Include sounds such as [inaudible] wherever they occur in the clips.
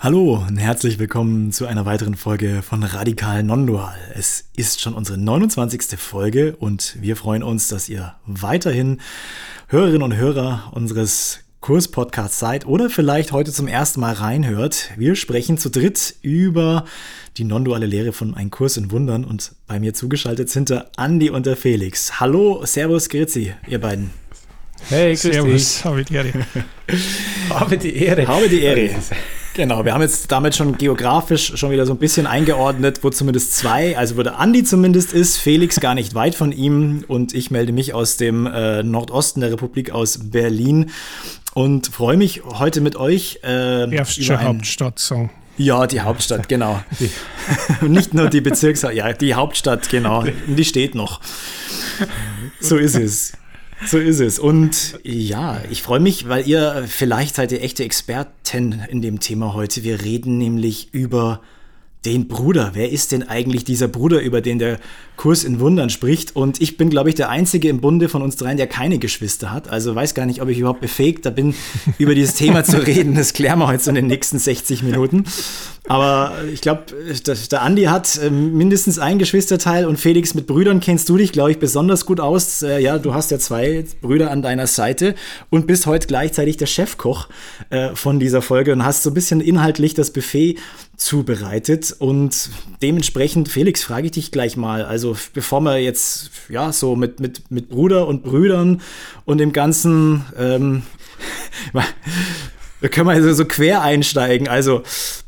Hallo und herzlich willkommen zu einer weiteren Folge von Radikal Non-Dual. Es ist schon unsere 29. Folge und wir freuen uns, dass ihr weiterhin Hörerinnen und Hörer unseres Kurspodcasts seid oder vielleicht heute zum ersten Mal reinhört. Wir sprechen zu dritt über die non-duale Lehre von Ein Kurs in Wundern und bei mir zugeschaltet sind der Andi und der Felix. Hallo, Servus, Grüezi, ihr beiden. Hey, grüß Servus, dich. habe die Ehre. Habe die Ehre. Habe die Ehre. Genau, wir haben jetzt damit schon geografisch schon wieder so ein bisschen eingeordnet, wo zumindest zwei, also wo der Andi zumindest ist, Felix gar nicht weit von ihm und ich melde mich aus dem äh, Nordosten der Republik aus Berlin und freue mich heute mit euch äh, ein- Hauptstadt sagen. Ja, die Hauptstadt, genau. [laughs] Nicht nur die Bezirks, ja, die Hauptstadt, genau. Die steht noch. So ist es. So ist es. Und ja, ich freue mich, weil ihr vielleicht seid ihr echte Experten in dem Thema heute. Wir reden nämlich über den Bruder. Wer ist denn eigentlich dieser Bruder, über den der Kurs in Wundern spricht? Und ich bin, glaube ich, der Einzige im Bunde von uns dreien, der keine Geschwister hat. Also weiß gar nicht, ob ich überhaupt befähigt bin, [laughs] über dieses Thema zu reden. Das klären wir heute so in den nächsten 60 Minuten. Aber ich glaube, der Andi hat äh, mindestens ein Geschwisterteil und Felix mit Brüdern kennst du dich, glaube ich, besonders gut aus. Äh, Ja, du hast ja zwei Brüder an deiner Seite und bist heute gleichzeitig der Chefkoch äh, von dieser Folge und hast so ein bisschen inhaltlich das Buffet zubereitet. Und dementsprechend, Felix, frage ich dich gleich mal. Also, bevor wir jetzt ja so mit, mit, mit Bruder und Brüdern und dem Ganzen. Ähm, [laughs] Da können wir also so quer einsteigen. Also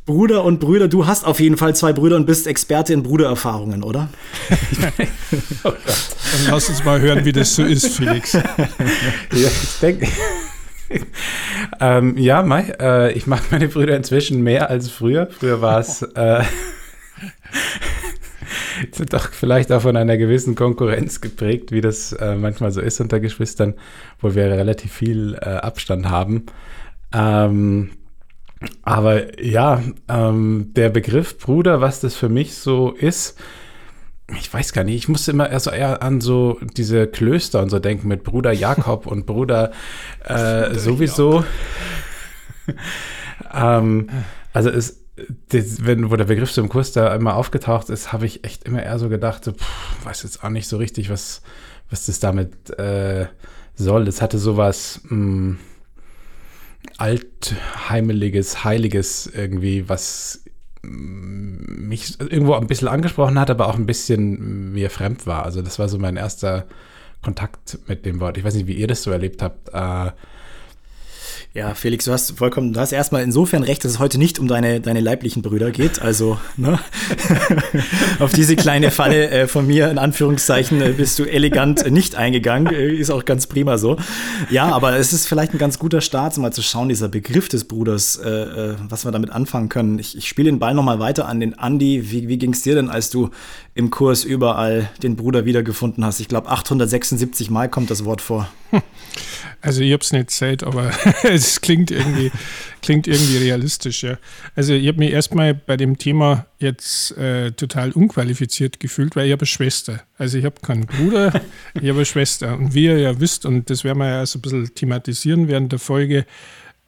Bruder und Brüder, du hast auf jeden Fall zwei Brüder und bist Experte in Brudererfahrungen, oder? [laughs] Dann lass uns mal hören, wie das so ist, Felix. [laughs] Ja, ich denke. [laughs] ähm, ja, Mai, äh, ich mag meine Brüder inzwischen mehr als früher. Früher war es [laughs] äh, [laughs] sind doch vielleicht auch von einer gewissen Konkurrenz geprägt, wie das äh, manchmal so ist unter Geschwistern, wo wir relativ viel äh, Abstand haben. Ähm, aber ja, ähm, der Begriff Bruder, was das für mich so ist, ich weiß gar nicht, ich musste immer erst so eher an so diese Klöster und so denken mit Bruder Jakob und Bruder [laughs] äh, sowieso. ähm, also es, das, wenn, wo der Begriff so im Kurs da immer aufgetaucht ist, habe ich echt immer eher so gedacht, so, pff, weiß jetzt auch nicht so richtig, was, was das damit äh, soll. Das hatte sowas mh, altheimeliges, heiliges irgendwie, was mich irgendwo ein bisschen angesprochen hat, aber auch ein bisschen mir fremd war. Also das war so mein erster Kontakt mit dem Wort. Ich weiß nicht, wie ihr das so erlebt habt. Äh, Ja, Felix, du hast vollkommen, du hast erstmal insofern recht, dass es heute nicht um deine, deine leiblichen Brüder geht. Also, ne? [laughs] auf diese kleine Falle äh, von mir, in Anführungszeichen, äh, bist du elegant äh, nicht eingegangen. Äh, ist auch ganz prima so. Ja, aber es ist vielleicht ein ganz guter Start, mal zu schauen, dieser Begriff des Bruders, äh, äh, was wir damit anfangen können. Ich, ich spiele den Ball nochmal weiter an den Andi. Wie, wie ging es dir denn, als du im Kurs überall den Bruder wiedergefunden hast? Ich glaube, 876 Mal kommt das Wort vor. [laughs] Also ich habe es nicht gesagt, aber [laughs] es klingt irgendwie, klingt irgendwie realistisch, ja. Also ich habe mich erstmal bei dem Thema jetzt äh, total unqualifiziert gefühlt, weil ich habe eine Schwester. Also ich habe keinen Bruder, ich habe eine Schwester. Und wie ihr ja wisst, und das werden wir ja so ein bisschen thematisieren während der Folge,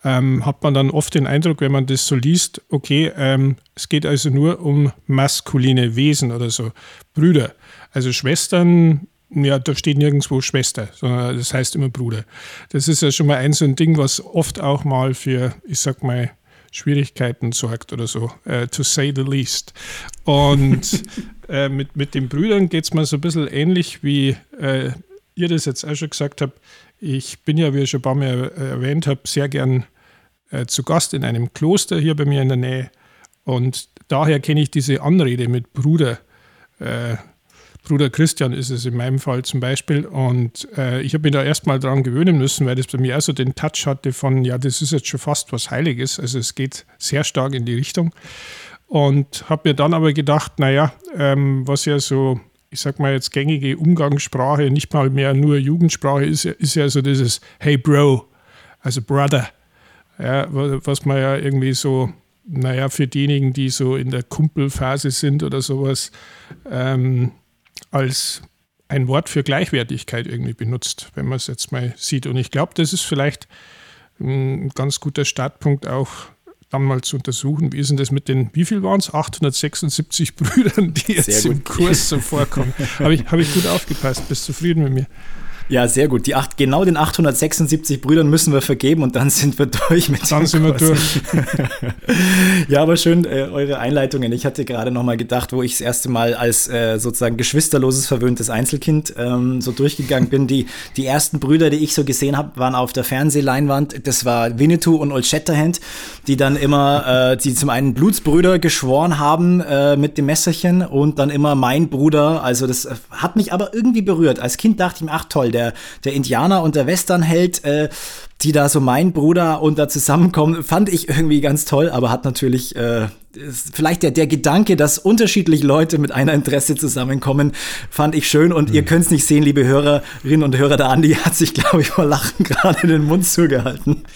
ähm, hat man dann oft den Eindruck, wenn man das so liest, okay, ähm, es geht also nur um maskuline Wesen oder so, Brüder. Also Schwestern ja, da steht nirgendwo Schwester, sondern das heißt immer Bruder. Das ist ja schon mal ein so ein Ding, was oft auch mal für, ich sag mal, Schwierigkeiten sorgt oder so, uh, to say the least. Und uh, [laughs] mit, mit den Brüdern geht es mir so ein bisschen ähnlich, wie uh, ihr das jetzt auch schon gesagt habt. Ich bin ja, wie ich schon ein paar Mal erwähnt habe, sehr gern zu Gast in einem Kloster hier bei mir in der Nähe. Und daher kenne ich diese Anrede mit Bruder. Bruder Christian ist es in meinem Fall zum Beispiel. Und äh, ich habe mich da erstmal dran gewöhnen müssen, weil das bei mir auch so den Touch hatte von, ja, das ist jetzt schon fast was Heiliges. Also es geht sehr stark in die Richtung. Und habe mir dann aber gedacht, naja, ähm, was ja so, ich sag mal jetzt gängige Umgangssprache, nicht mal mehr nur Jugendsprache ist, ist ja so dieses Hey Bro, also Brother. Ja, was man ja irgendwie so, naja, für diejenigen, die so in der Kumpelphase sind oder sowas, ähm, als ein Wort für Gleichwertigkeit irgendwie benutzt, wenn man es jetzt mal sieht. Und ich glaube, das ist vielleicht ein ganz guter Startpunkt auch dann mal zu untersuchen, wie ist denn das mit den, wie viel waren es? 876 Brüdern, die jetzt im Kurs so vorkommen. Habe ich, hab ich gut aufgepasst, bist zufrieden mit mir? Ja, sehr gut. Die acht, genau den 876 Brüdern müssen wir vergeben und dann sind wir durch mit Dann sind wir durch. [laughs] ja, aber schön, äh, eure Einleitungen. Ich hatte gerade noch mal gedacht, wo ich das erste Mal als äh, sozusagen geschwisterloses, verwöhntes Einzelkind ähm, so durchgegangen bin. Die, die ersten Brüder, die ich so gesehen habe, waren auf der Fernsehleinwand. Das war Winnetou und Old Shatterhand, die dann immer, äh, die zum einen Blutsbrüder geschworen haben äh, mit dem Messerchen und dann immer mein Bruder. Also das äh, hat mich aber irgendwie berührt. Als Kind dachte ich mir, ach toll, der, der Indianer und der Westernheld, äh, die da so mein Bruder und da zusammenkommen, fand ich irgendwie ganz toll, aber hat natürlich äh, vielleicht der, der Gedanke, dass unterschiedliche Leute mit einer Interesse zusammenkommen, fand ich schön. Und mhm. ihr könnt es nicht sehen, liebe Hörerinnen und Hörer, der Andi hat sich, glaube ich, vor Lachen [laughs] gerade den Mund zugehalten. [laughs]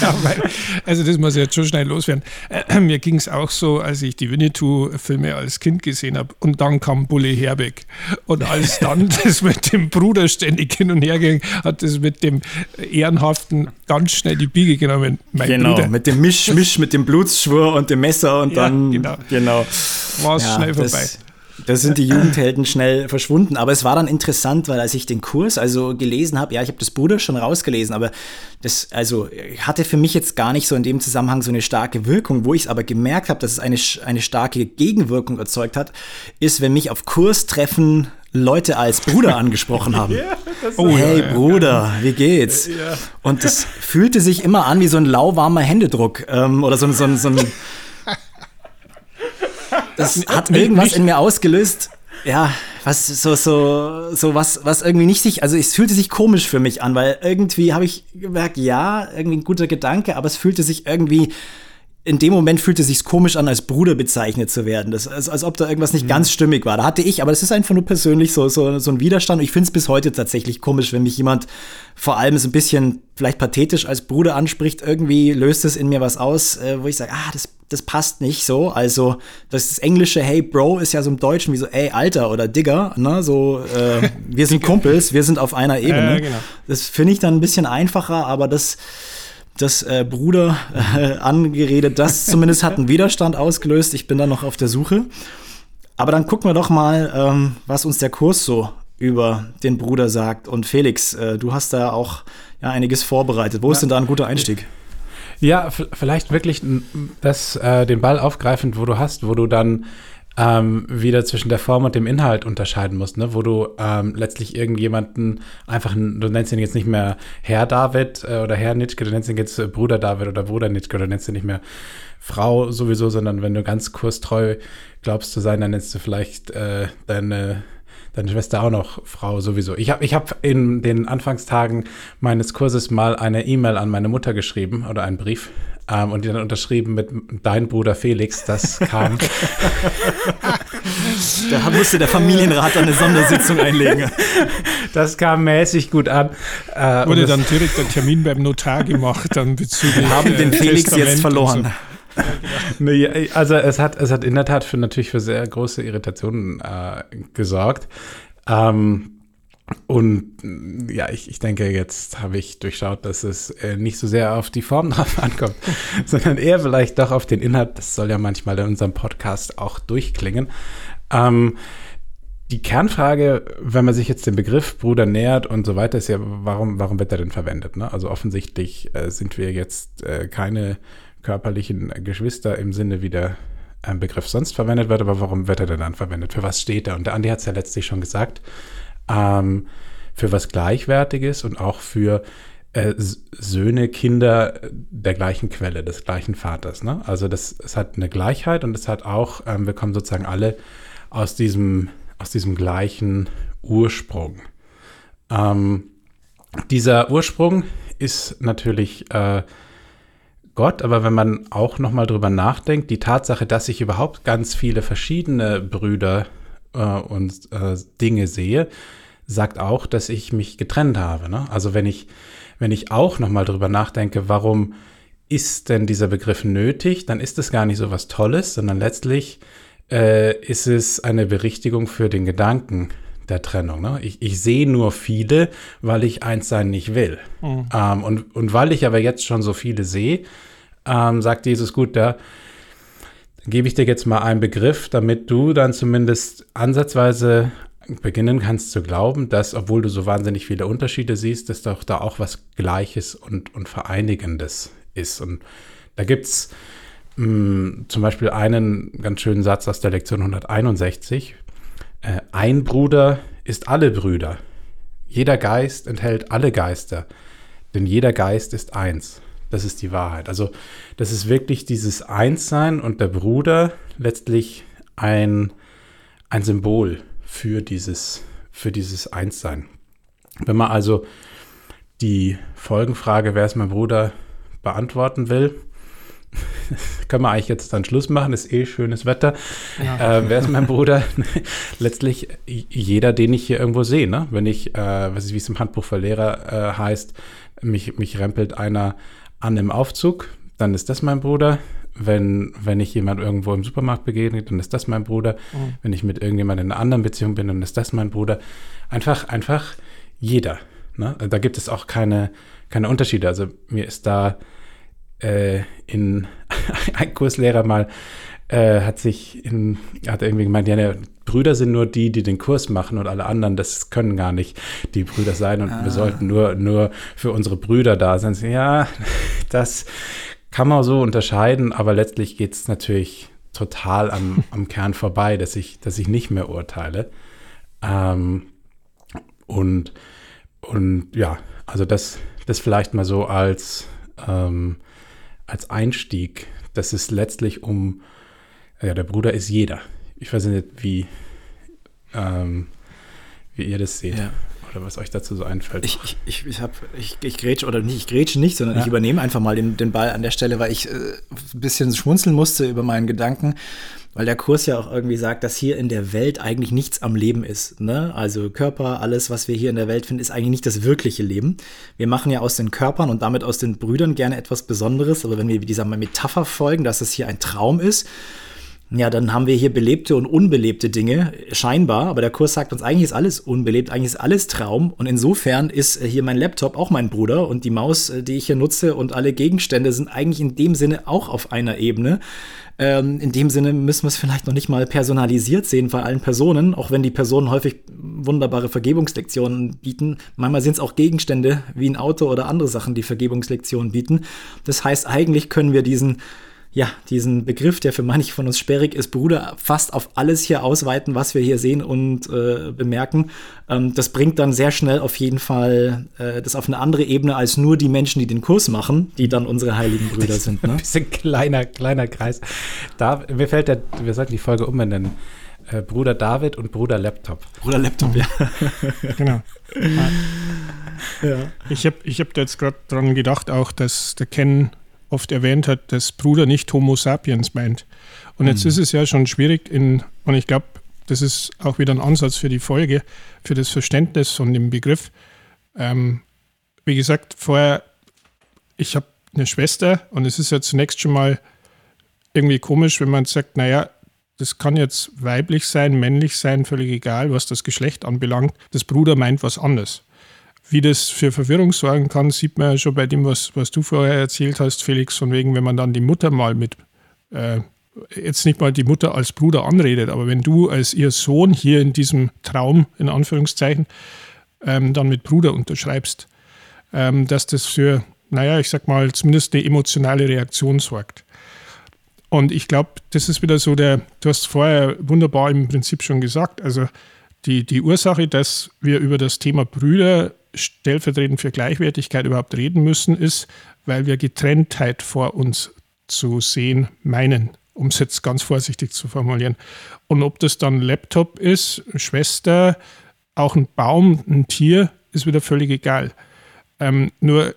Ja, weil, also das muss jetzt schon schnell loswerden. Äh, mir ging es auch so, als ich die Winnetou-Filme als Kind gesehen habe und dann kam Bulle Herbeck. Und als dann [laughs] das mit dem Bruder ständig hin und her ging, hat das mit dem Ehrenhaften ganz schnell die Biege genommen. Mein genau, Bruder. mit dem Misch, Misch, mit dem Blutsschwur und dem Messer und ja, dann genau, genau. war es ja, schnell vorbei. Das, da sind die Jugendhelden schnell verschwunden. Aber es war dann interessant, weil als ich den Kurs also gelesen habe, ja, ich habe das Bruder schon rausgelesen, aber das also hatte für mich jetzt gar nicht so in dem Zusammenhang so eine starke Wirkung. Wo ich es aber gemerkt habe, dass es eine, eine starke Gegenwirkung erzeugt hat, ist, wenn mich auf Kurstreffen Leute als Bruder [laughs] angesprochen haben. ja, oh, hey ja, Bruder, wie geht's? Und das fühlte sich immer an wie so ein lauwarmer Händedruck ähm, oder so, so, so ein das hat irgendwas in mir ausgelöst. Ja, was so so so was was irgendwie nicht sich, also es fühlte sich komisch für mich an, weil irgendwie habe ich gemerkt, ja, irgendwie ein guter Gedanke, aber es fühlte sich irgendwie in dem Moment fühlte es sich komisch an, als Bruder bezeichnet zu werden. Das, als, als ob da irgendwas nicht mhm. ganz stimmig war. Da hatte ich, aber das ist einfach nur persönlich so, so, so ein Widerstand. Und ich finde es bis heute tatsächlich komisch, wenn mich jemand vor allem so ein bisschen vielleicht pathetisch als Bruder anspricht. Irgendwie löst es in mir was aus, äh, wo ich sage, ah, das, das passt nicht so. Also das englische Hey Bro ist ja so im Deutschen wie so Ey Alter oder Digger. Ne? So, äh, wir sind [laughs] Kumpels, wir sind auf einer Ebene. Ja, genau. Das finde ich dann ein bisschen einfacher, aber das das äh, Bruder äh, angeredet. Das zumindest hat einen Widerstand ausgelöst. Ich bin da noch auf der Suche. Aber dann gucken wir doch mal, ähm, was uns der Kurs so über den Bruder sagt. Und Felix, äh, du hast da auch ja, einiges vorbereitet. Wo ja. ist denn da ein guter Einstieg? Ja, vielleicht wirklich das, äh, den Ball aufgreifend, wo du hast, wo du dann ähm, wieder zwischen der Form und dem Inhalt unterscheiden musst, ne? wo du ähm, letztlich irgendjemanden einfach, du nennst ihn jetzt nicht mehr Herr David äh, oder Herr Nitschke, du nennst ihn jetzt äh, Bruder David oder Bruder Nitschke oder nennst ihn nicht mehr Frau sowieso, sondern wenn du ganz kurstreu glaubst zu sein, dann nennst du vielleicht äh, deine deine Schwester auch noch Frau sowieso. Ich habe ich hab in den Anfangstagen meines Kurses mal eine E-Mail an meine Mutter geschrieben oder einen Brief ähm, und die dann unterschrieben mit Dein Bruder Felix. Das kam. [laughs] da musste der Familienrat eine Sondersitzung einlegen. Das kam mäßig gut an. Äh, Wurde dann direkt ein Termin beim Notar gemacht, dann bezüglich. Wir haben den äh, Felix Testament jetzt verloren. nee, also es hat, es hat in der Tat für natürlich für sehr große Irritationen äh, gesorgt. Ähm, und ja, ich, ich denke, jetzt habe ich durchschaut, dass es äh, nicht so sehr auf die Form [laughs] drauf ankommt, [laughs] sondern eher vielleicht doch auf den Inhalt. Das soll ja manchmal in unserem Podcast auch durchklingen. Ähm, die Kernfrage, wenn man sich jetzt dem Begriff Bruder nähert und so weiter, ist ja, warum, warum wird er denn verwendet? Ne? Also offensichtlich äh, sind wir jetzt äh, keine körperlichen Geschwister im Sinne, wie der äh, Begriff sonst verwendet wird, aber warum wird er denn dann verwendet? Für was steht er? Und der Andi hat es ja letztlich schon gesagt, ähm, für was Gleichwertiges und auch für äh, Söhne, Kinder der gleichen Quelle, des gleichen Vaters. Ne? Also das, es hat eine Gleichheit und es hat auch, ähm, wir kommen sozusagen alle aus diesem aus diesem gleichen Ursprung. Ähm, dieser Ursprung ist natürlich äh, Gott, aber wenn man auch nochmal drüber nachdenkt, die Tatsache, dass ich überhaupt ganz viele verschiedene Brüder äh, und äh, Dinge sehe, sagt auch, dass ich mich getrennt habe. Ne? Also wenn ich, wenn ich auch nochmal drüber nachdenke, warum ist denn dieser Begriff nötig, dann ist es gar nicht so was Tolles, sondern letztlich äh, ist es eine Berichtigung für den Gedanken der Trennung. Ne? Ich, ich sehe nur viele, weil ich eins sein nicht will. Mhm. Ähm, und, und weil ich aber jetzt schon so viele sehe, ähm, sagt Jesus, gut, da gebe ich dir jetzt mal einen Begriff, damit du dann zumindest ansatzweise beginnen kannst zu glauben, dass, obwohl du so wahnsinnig viele Unterschiede siehst, dass doch da auch was Gleiches und, und Vereinigendes ist. Und da gibt es hm, zum Beispiel einen ganz schönen Satz aus der Lektion 161. Äh, ein Bruder ist alle Brüder. Jeder Geist enthält alle Geister, denn jeder Geist ist eins. Das ist die Wahrheit. Also das ist wirklich dieses Einssein und der Bruder letztlich ein, ein Symbol für dieses, für dieses Einssein. Wenn man also die Folgenfrage, wer ist mein Bruder, beantworten will, [laughs] können wir eigentlich jetzt dann Schluss machen, ist eh schönes Wetter. Ja. Äh, wer ist mein Bruder? [laughs] Letztlich jeder, den ich hier irgendwo sehe. Ne? Wenn ich, äh, was ist, wie es im Handbuch für Lehrer äh, heißt, mich, mich rempelt einer an im Aufzug, dann ist das mein Bruder. Wenn, wenn ich jemand irgendwo im Supermarkt begegne, dann ist das mein Bruder. Mhm. Wenn ich mit irgendjemandem in einer anderen Beziehung bin, dann ist das mein Bruder. Einfach, einfach jeder. Ne? Da gibt es auch keine, keine Unterschiede. Also mir ist da äh, in [laughs] ein Kurslehrer mal äh, hat sich in, hat irgendwie gemeint, ja, ne, Brüder sind nur die, die den Kurs machen und alle anderen, das können gar nicht die Brüder sein und ah. wir sollten nur, nur für unsere Brüder da sein. Ja, [laughs] das kann man so unterscheiden, aber letztlich geht es natürlich total am, [laughs] am Kern vorbei, dass ich, dass ich nicht mehr urteile. Ähm, und, und ja, also das, das vielleicht mal so als ähm, als Einstieg, dass es letztlich um, ja, der Bruder ist jeder. Ich weiß nicht, wie, ähm, wie ihr das seht. Ja. Oder was euch dazu so einfällt. Ich, ich, ich, ich, hab, ich, ich grätsche, oder nicht, ich grätsche nicht, sondern ja. ich übernehme einfach mal den, den Ball an der Stelle, weil ich äh, ein bisschen schmunzeln musste über meinen Gedanken weil der Kurs ja auch irgendwie sagt, dass hier in der Welt eigentlich nichts am Leben ist. Ne? Also Körper, alles, was wir hier in der Welt finden, ist eigentlich nicht das wirkliche Leben. Wir machen ja aus den Körpern und damit aus den Brüdern gerne etwas Besonderes, aber wenn wir dieser Metapher folgen, dass es hier ein Traum ist, ja, dann haben wir hier belebte und unbelebte Dinge, scheinbar, aber der Kurs sagt uns, eigentlich ist alles unbelebt, eigentlich ist alles Traum und insofern ist hier mein Laptop auch mein Bruder und die Maus, die ich hier nutze und alle Gegenstände sind eigentlich in dem Sinne auch auf einer Ebene. Ähm, in dem Sinne müssen wir es vielleicht noch nicht mal personalisiert sehen bei allen Personen, auch wenn die Personen häufig wunderbare Vergebungslektionen bieten. Manchmal sind es auch Gegenstände wie ein Auto oder andere Sachen, die Vergebungslektionen bieten. Das heißt, eigentlich können wir diesen ja, diesen Begriff, der für manche von uns sperrig ist, Bruder, fast auf alles hier ausweiten, was wir hier sehen und äh, bemerken. Ähm, das bringt dann sehr schnell auf jeden Fall äh, das auf eine andere Ebene als nur die Menschen, die den Kurs machen, die dann unsere heiligen Brüder das sind. Ne? Ein bisschen kleiner, kleiner Kreis. Da, mir fällt der, wir sollten die Folge umbenennen. Äh, Bruder David und Bruder Laptop. Bruder Laptop, ja. [laughs] genau. ja. Ich habe ich hab jetzt gerade dran gedacht, auch, dass der Ken oft erwähnt hat, dass Bruder nicht Homo sapiens meint. Und jetzt mhm. ist es ja schon schwierig, in, und ich glaube, das ist auch wieder ein Ansatz für die Folge, für das Verständnis von dem Begriff. Ähm, wie gesagt, vorher, ich habe eine Schwester und es ist ja zunächst schon mal irgendwie komisch, wenn man sagt, naja, das kann jetzt weiblich sein, männlich sein, völlig egal, was das Geschlecht anbelangt. Das Bruder meint was anderes. Wie das für Verwirrung sorgen kann, sieht man ja schon bei dem, was, was du vorher erzählt hast, Felix, von wegen, wenn man dann die Mutter mal mit äh, jetzt nicht mal die Mutter als Bruder anredet, aber wenn du als ihr Sohn hier in diesem Traum, in Anführungszeichen, ähm, dann mit Bruder unterschreibst, ähm, dass das für, naja, ich sag mal, zumindest eine emotionale Reaktion sorgt. Und ich glaube, das ist wieder so der, du hast vorher wunderbar im Prinzip schon gesagt, also die, die Ursache, dass wir über das Thema Brüder stellvertretend für Gleichwertigkeit überhaupt reden müssen, ist, weil wir Getrenntheit vor uns zu sehen meinen, um es jetzt ganz vorsichtig zu formulieren. Und ob das dann Laptop ist, Schwester, auch ein Baum, ein Tier, ist wieder völlig egal. Ähm, nur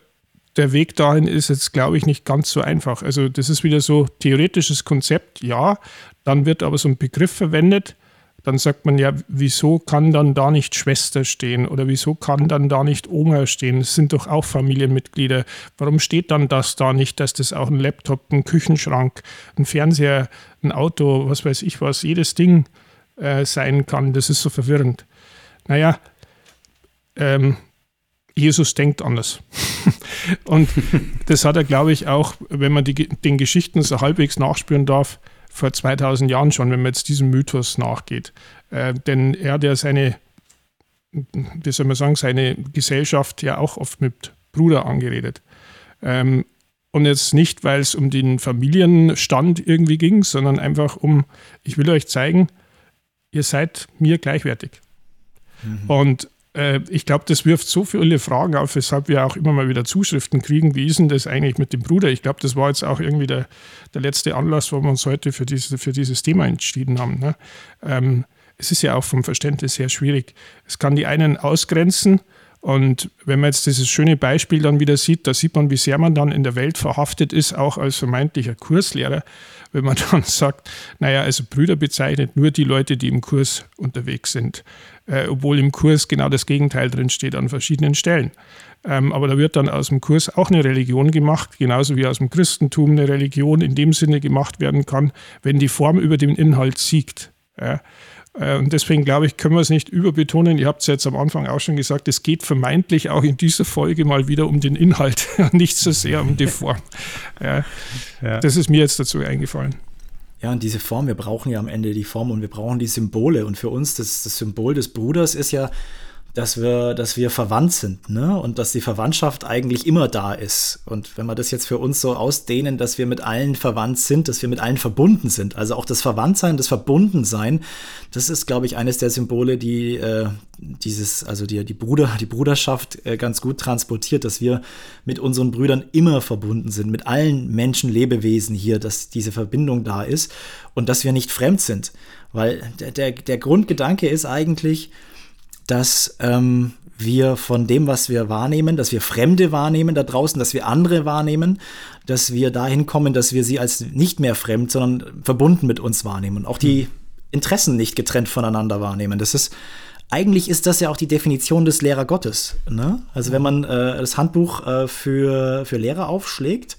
der Weg dahin ist jetzt, glaube ich, nicht ganz so einfach. Also das ist wieder so theoretisches Konzept, ja. Dann wird aber so ein Begriff verwendet, dann sagt man ja, wieso kann dann da nicht Schwester stehen oder wieso kann dann da nicht Oma stehen? Das sind doch auch Familienmitglieder. Warum steht dann das da nicht, dass das auch ein Laptop, ein Küchenschrank, ein Fernseher, ein Auto, was weiß ich was, jedes Ding äh, sein kann? Das ist so verwirrend. Naja, ähm, Jesus denkt anders. [laughs] Und das hat er, glaube ich, auch, wenn man die, den Geschichten so halbwegs nachspüren darf, vor 2000 Jahren schon, wenn man jetzt diesem Mythos nachgeht. Äh, denn er hat ja seine, wie soll man sagen, seine Gesellschaft ja auch oft mit Bruder angeredet. Ähm, und jetzt nicht, weil es um den Familienstand irgendwie ging, sondern einfach um, ich will euch zeigen, ihr seid mir gleichwertig. Mhm. Und ich glaube, das wirft so viele Fragen auf, weshalb wir auch immer mal wieder Zuschriften kriegen. Wie ist denn das eigentlich mit dem Bruder? Ich glaube, das war jetzt auch irgendwie der, der letzte Anlass, wo wir uns heute für, diese, für dieses Thema entschieden haben. Ne? Ähm, es ist ja auch vom Verständnis her schwierig. Es kann die einen ausgrenzen. Und wenn man jetzt dieses schöne Beispiel dann wieder sieht, da sieht man, wie sehr man dann in der Welt verhaftet ist, auch als vermeintlicher Kurslehrer, wenn man [laughs] dann sagt, naja, also Brüder bezeichnet nur die Leute, die im Kurs unterwegs sind äh, obwohl im Kurs genau das Gegenteil drin steht an verschiedenen Stellen. Ähm, aber da wird dann aus dem Kurs auch eine Religion gemacht, genauso wie aus dem Christentum eine Religion in dem Sinne gemacht werden kann, wenn die Form über den Inhalt siegt. Ja. Äh, und deswegen glaube ich, können wir es nicht überbetonen. Ihr habt es jetzt am Anfang auch schon gesagt, es geht vermeintlich auch in dieser Folge mal wieder um den Inhalt, [laughs] nicht so sehr um die Form. [laughs] Ja. Ja. Das ist mir jetzt dazu eingefallen. Ja, und diese Form, wir brauchen ja am Ende die Form und wir brauchen die Symbole. Und für uns, das, das Symbol des Bruders ist ja dass wir, dass wir verwandt sind, ne? Und dass die Verwandtschaft eigentlich immer da ist. Und wenn wir das jetzt für uns so ausdehnen, dass wir mit allen verwandt sind, dass wir mit allen verbunden sind, also auch das Verwandtsein, das Verbundensein, das ist, glaube ich, eines der Symbole, die äh, dieses, also die, die Bruder, die Bruderschaft äh, ganz gut transportiert, dass wir mit unseren Brüdern immer verbunden sind, mit allen Menschen, Lebewesen hier, dass diese Verbindung da ist und dass wir nicht fremd sind. Weil der, der, der Grundgedanke ist eigentlich, dass ähm, wir von dem, was wir wahrnehmen, dass wir Fremde wahrnehmen da draußen, dass wir andere wahrnehmen, dass wir dahin kommen, dass wir sie als nicht mehr fremd, sondern verbunden mit uns wahrnehmen. Auch die Interessen nicht getrennt voneinander wahrnehmen. Das ist eigentlich ist das ja auch die Definition des Lehrer Gottes. Ne? Also wenn man äh, das Handbuch äh, für, für Lehrer aufschlägt,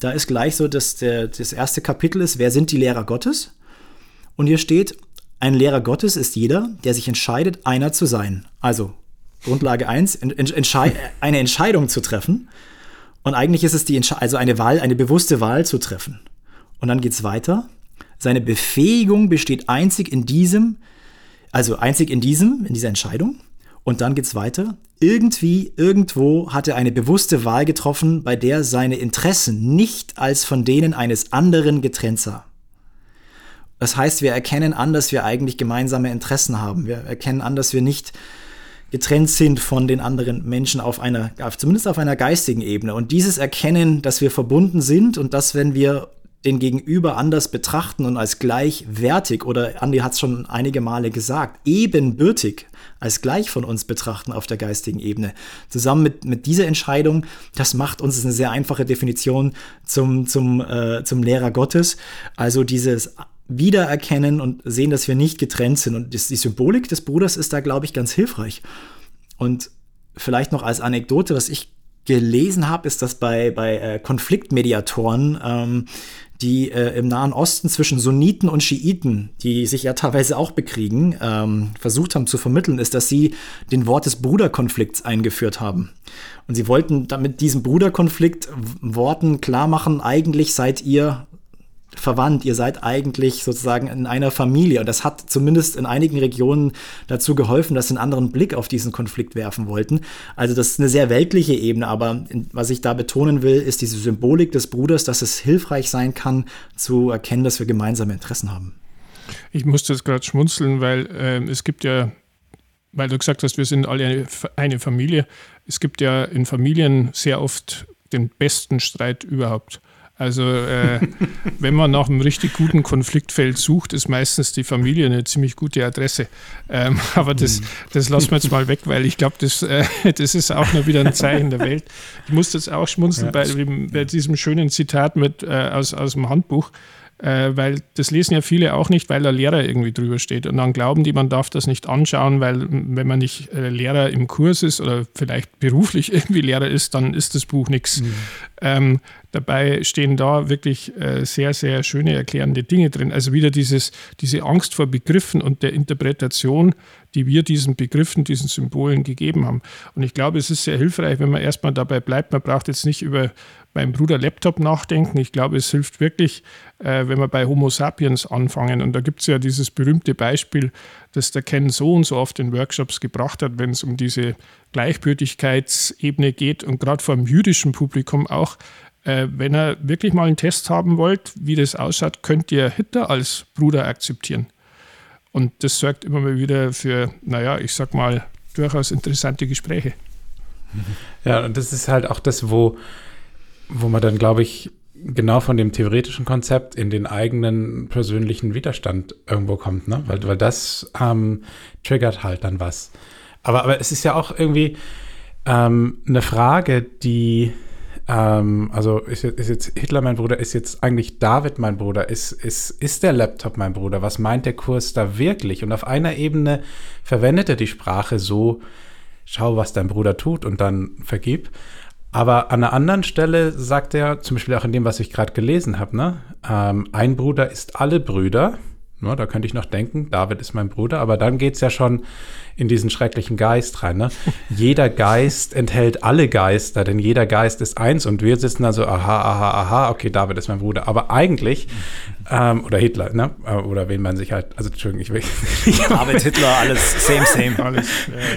da ist gleich so, dass der, das erste Kapitel ist, wer sind die Lehrer Gottes? Und hier steht, ein Lehrer Gottes ist jeder, der sich entscheidet, einer zu sein. Also Grundlage 1, Entschei eine Entscheidung zu treffen. Und eigentlich ist es die Entsche also eine Wahl, eine bewusste Wahl zu treffen. Und dann geht es weiter. Seine Befähigung besteht einzig in diesem, also einzig in diesem, in dieser Entscheidung. Und dann geht es weiter. Irgendwie, irgendwo hat er eine bewusste Wahl getroffen, bei der seine Interessen nicht als von denen eines anderen getrennt sah. Das heißt, wir erkennen an, dass wir eigentlich gemeinsame Interessen haben. Wir erkennen an, dass wir nicht getrennt sind von den anderen Menschen auf einer, zumindest auf einer geistigen Ebene. Und dieses Erkennen, dass wir verbunden sind und dass, wenn wir den Gegenüber anders betrachten und als gleichwertig oder Andi hat es schon einige Male gesagt, ebenbürtig als gleich von uns betrachten auf der geistigen Ebene. Zusammen mit, mit dieser Entscheidung, das macht uns eine sehr einfache Definition zum, zum, äh, zum Lehrer Gottes. Also dieses wiedererkennen und sehen, dass wir nicht getrennt sind. Und die Symbolik des Bruders ist da, glaube ich, ganz hilfreich. Und vielleicht noch als Anekdote, was ich gelesen habe, ist, dass bei, bei äh, Konfliktmediatoren, ähm, die äh, im Nahen Osten zwischen Sunniten und Schiiten, die sich ja teilweise auch bekriegen, ähm, versucht haben zu vermitteln, ist, dass sie den Wort des Bruderkonflikts eingeführt haben. Und sie wollten damit diesem Bruderkonflikt Worten klar machen, eigentlich seid ihr verwandt, ihr seid eigentlich sozusagen in einer Familie. Und das hat zumindest in einigen Regionen dazu geholfen, dass sie einen anderen Blick auf diesen Konflikt werfen wollten. Also das ist eine sehr weltliche Ebene, aber was ich da betonen will, ist diese Symbolik des Bruders, dass es hilfreich sein kann, zu erkennen, dass wir gemeinsame Interessen haben. Ich musste jetzt gerade schmunzeln, weil äh, es gibt ja, weil du gesagt hast, wir sind alle eine, eine Familie. Es gibt ja in Familien sehr oft den besten Streit überhaupt. Also äh, [laughs] wenn man nach einem richtig guten Konfliktfeld sucht, ist meistens die Familie eine ziemlich gute Adresse. Ähm, [laughs] aber das, das lassen wir jetzt mal weg, weil ich glaube, das, äh, [laughs] das ist auch nur wieder ein Zeichen der Welt. Ich musste jetzt auch schmunzeln ja, bei, bei, diesem schönen Zitat mit, äh, aus, aus dem Handbuch äh, weil das lesen ja viele auch nicht, weil der Lehrer irgendwie drüber steht. Und dann glauben die, man darf das nicht anschauen, weil wenn man nicht äh, Lehrer im Kurs ist oder vielleicht beruflich [laughs] irgendwie Lehrer ist, dann ist das Buch nichts. Mhm. Ähm, dabei stehen da wirklich äh, sehr, sehr schöne erklärende Dinge drin. Also wieder dieses, diese Angst vor Begriffen und der Interpretation, die wir diesen Begriffen, diesen Symbolen gegeben haben. Und ich glaube, es ist sehr hilfreich, wenn man erstmal dabei bleibt. Man braucht jetzt nicht über meinen Bruder Laptop nachdenken. Ich glaube, es hilft wirklich, äh, wenn wir bei Homo sapiens anfangen. Und da gibt es ja dieses berühmte Beispiel, das der Ken so und so oft in Workshops gebracht hat, wenn es um diese Gleichgültigkeitsebene geht und gerade vor dem jüdischen Publikum auch. Äh, wenn ihr wirklich mal einen Test haben wollt, wie das ausschaut, könnt ihr Hitler als Bruder akzeptieren. Und das sorgt immer mal wieder für, naja, ich sag mal, durchaus interessante Gespräche. Ja, und das ist halt auch das, wo wo man dann, glaube ich, genau von dem theoretischen Konzept in den eigenen persönlichen Widerstand irgendwo kommt, ne? Weil, weil das ähm, triggert halt dann was. Aber, aber es ist ja auch irgendwie ähm, eine Frage, die, ähm, also ist, ist, jetzt Hitler mein Bruder, ist jetzt eigentlich David mein Bruder, ist, ist, ist der Laptop mein Bruder? Was meint der Kurs da wirklich? Und auf einer Ebene verwendet er die Sprache so, schau, was dein Bruder tut und dann vergib. Aber an einer anderen Stelle sagt er, zum Beispiel auch in dem, was ich gerade gelesen habe, ne, ähm, ein Bruder ist alle Brüder. Ja, da könnte ich noch denken, David ist mein Bruder, aber dann geht es ja schon in diesen schrecklichen Geist rein. Ne? Jeder Geist [laughs] enthält alle Geister, denn jeder Geist ist eins und wir sitzen da so, aha, aha, aha, okay, David ist mein Bruder. Aber eigentlich, ähm, oder Hitler, ne? Äh, oder wen man sich halt, also Entschuldigung, ich will. [laughs] David, Hitler, alles same, same. [laughs] Alles,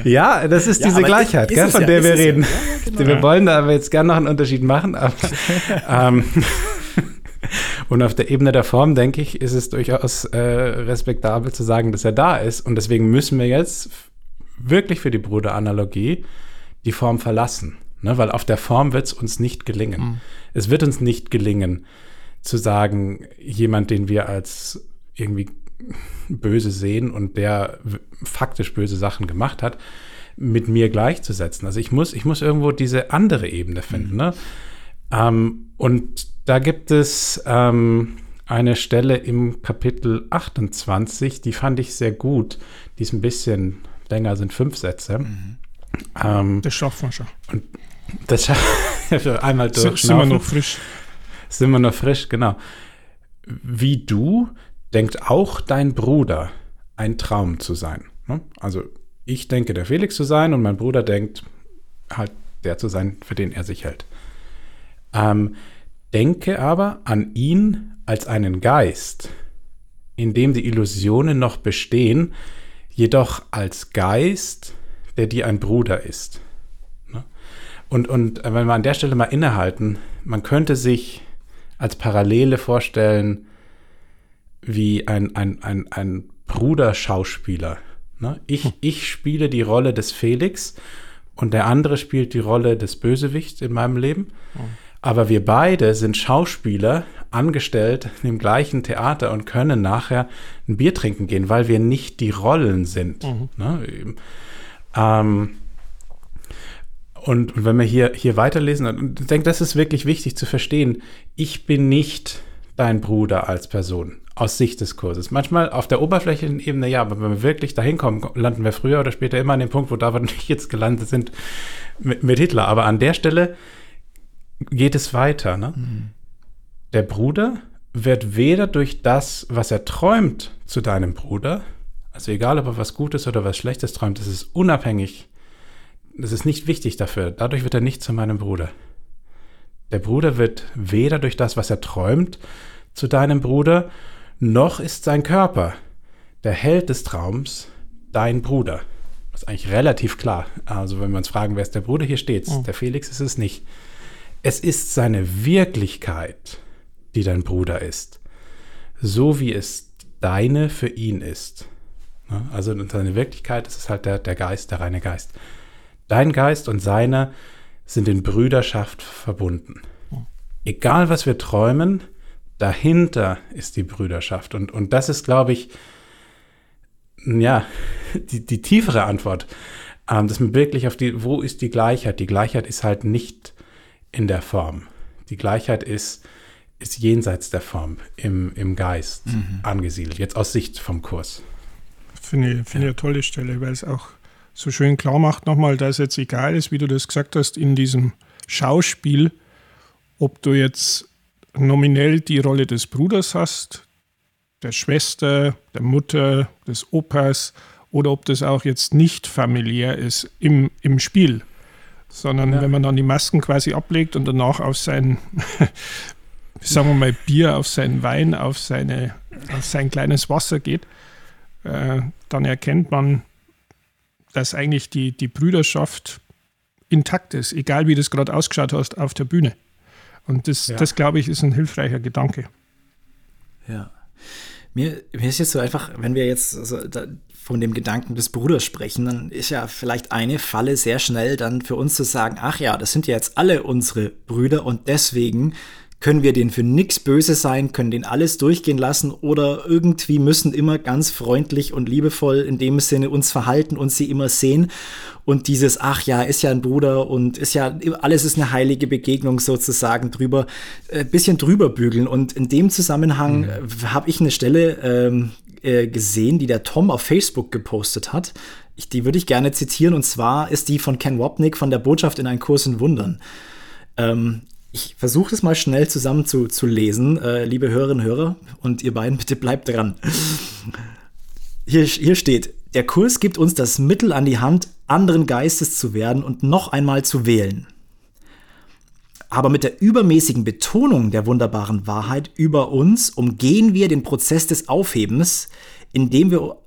äh. Ja, das ist ja, diese Gleichheit, ist gell, von ja, der wir reden. Ja, genau. Wir wollen da aber jetzt gerne noch einen Unterschied machen. Aber, ähm, und auf der Ebene der Form, denke ich, ist es durchaus äh, respektabel zu sagen, dass er da ist. Und deswegen müssen wir jetzt wirklich für die Bruderanalogie die Form verlassen. Ne? Weil auf der Form wird es uns nicht gelingen. Mhm. Es wird uns nicht gelingen, zu sagen, jemand, den wir als irgendwie böse sehen und der faktisch böse Sachen gemacht hat, mit mir gleichzusetzen. Also ich muss, ich muss irgendwo diese andere Ebene finden. Mhm. Ne? Ähm, und da gibt es ähm, eine Stelle im Kapitel 28, die fand ich sehr gut. Die ist ein bisschen länger, sind fünf Sätze. Mhm. Ähm, das schaffen wir schon. Und das schaffen wir [laughs] einmal durch. Sind wir noch frisch? Sind wir noch frisch, genau. Wie du denkt auch dein Bruder, ein Traum zu sein. Ne? Also ich denke, der Felix zu sein und mein Bruder denkt halt der zu sein, für den er sich hält. Ähm, denke aber an ihn als einen Geist, in dem die Illusionen noch bestehen, jedoch als Geist, der dir ein Bruder ist. Ne? Und, und wenn wir an der Stelle mal innehalten, man könnte sich als Parallele vorstellen, wie ein, ein, ein, ein Bruderschauspieler. Ne? Ich, hm. ich spiele die Rolle des Felix und der andere spielt die Rolle des Bösewichts in meinem Leben. Hm. Aber wir beide sind Schauspieler, angestellt im gleichen Theater und können nachher ein Bier trinken gehen, weil wir nicht die Rollen sind. Mhm. Ne? Ähm, und, wenn wir hier, hier weiterlesen, und ich denke, das ist wirklich wichtig zu verstehen, ich bin nicht dein Bruder als Person aus Sicht des Kurses. Manchmal auf der oberflächlichen Ebene ja, aber wenn wir wirklich dahin kommen, landen wir früher oder später immer an dem Punkt, wo David und ich jetzt gelandet sind mit, mit Hitler. Aber an der Stelle geht es weiter. Ne? Mhm. Der Bruder wird weder durch das, was er träumt, zu deinem Bruder, also egal, ob er was Gutes oder was Schlechtes träumt, das ist unabhängig. Das ist nicht wichtig dafür. Dadurch wird er nicht zu meinem Bruder. Der Bruder wird weder durch das, was er träumt, zu deinem Bruder, noch ist sein Körper, der Held des Traums, dein Bruder. Das ist eigentlich relativ klar. Also wenn wir uns fragen, wer ist der Bruder, hier steht's. Oh. Der Felix ist es nicht. Es ist seine Wirklichkeit, die dein Bruder ist. So wie es deine für ihn ist. Also seine Wirklichkeit, ist halt der, der Geist, der reine Geist. Dein Geist und seiner sind in Brüderschaft verbunden. Egal, was wir träumen, dahinter ist die Brüderschaft. Und, und das ist, glaube ich, ja, [laughs] die, die tiefere Antwort, ähm, dass man wirklich auf die, wo ist die Gleichheit? Die Gleichheit ist halt nicht in der Form. Die Gleichheit ist, ist jenseits der Form, im, im Geist mhm. angesiedelt, jetzt aus Sicht vom Kurs. Finde ich, find ja. eine tolle Stelle, weil es auch so schön klar macht nochmal, dass jetzt egal ist, wie du das gesagt hast, in diesem Schauspiel, ob du jetzt nominell die Rolle des Bruders hast, der Schwester, der Mutter, des Opas oder ob das auch jetzt nicht familiär ist im, im Spiel, sondern ja. wenn man dann die Masken quasi ablegt und danach auf sein, [laughs] sagen wir mal, Bier, auf seinen Wein, auf, seine, auf sein kleines Wasser geht, äh, dann erkennt man, dass eigentlich die, die Brüderschaft intakt ist, egal wie das gerade ausgeschaut hast auf der Bühne. Und das, ja. das glaube ich, ist ein hilfreicher Gedanke. Ja. Mir, mir ist jetzt so einfach, wenn wir jetzt so von dem Gedanken des Bruders sprechen, dann ist ja vielleicht eine Falle sehr schnell dann für uns zu sagen, ach ja, das sind ja jetzt alle unsere Brüder und deswegen können wir den für nichts böse sein, können den alles durchgehen lassen oder irgendwie müssen immer ganz freundlich und liebevoll in dem Sinne uns verhalten und sie immer sehen. Und dieses, ach ja, ist ja ein Bruder und ist ja, alles ist eine heilige Begegnung sozusagen drüber, äh, bisschen drüber bügeln. Und in dem Zusammenhang mhm. Äh, habe ich eine Stelle ähm, äh, gesehen, die der Tom auf Facebook gepostet hat. Ich, die würde ich gerne zitieren und zwar ist die von Ken Wapnick von der Botschaft in einen Kurs in Wundern. Ähm, ich versuche das mal schnell zusammen zu, zu lesen, äh, liebe Hörerinnen und Hörer, und ihr beiden bitte bleibt dran. Hier, hier steht, der Kurs gibt uns das Mittel an die Hand, anderen Geistes zu werden und noch einmal zu wählen. Aber mit der übermäßigen Betonung der wunderbaren Wahrheit über uns umgehen wir den Prozess des Aufhebens, indem wir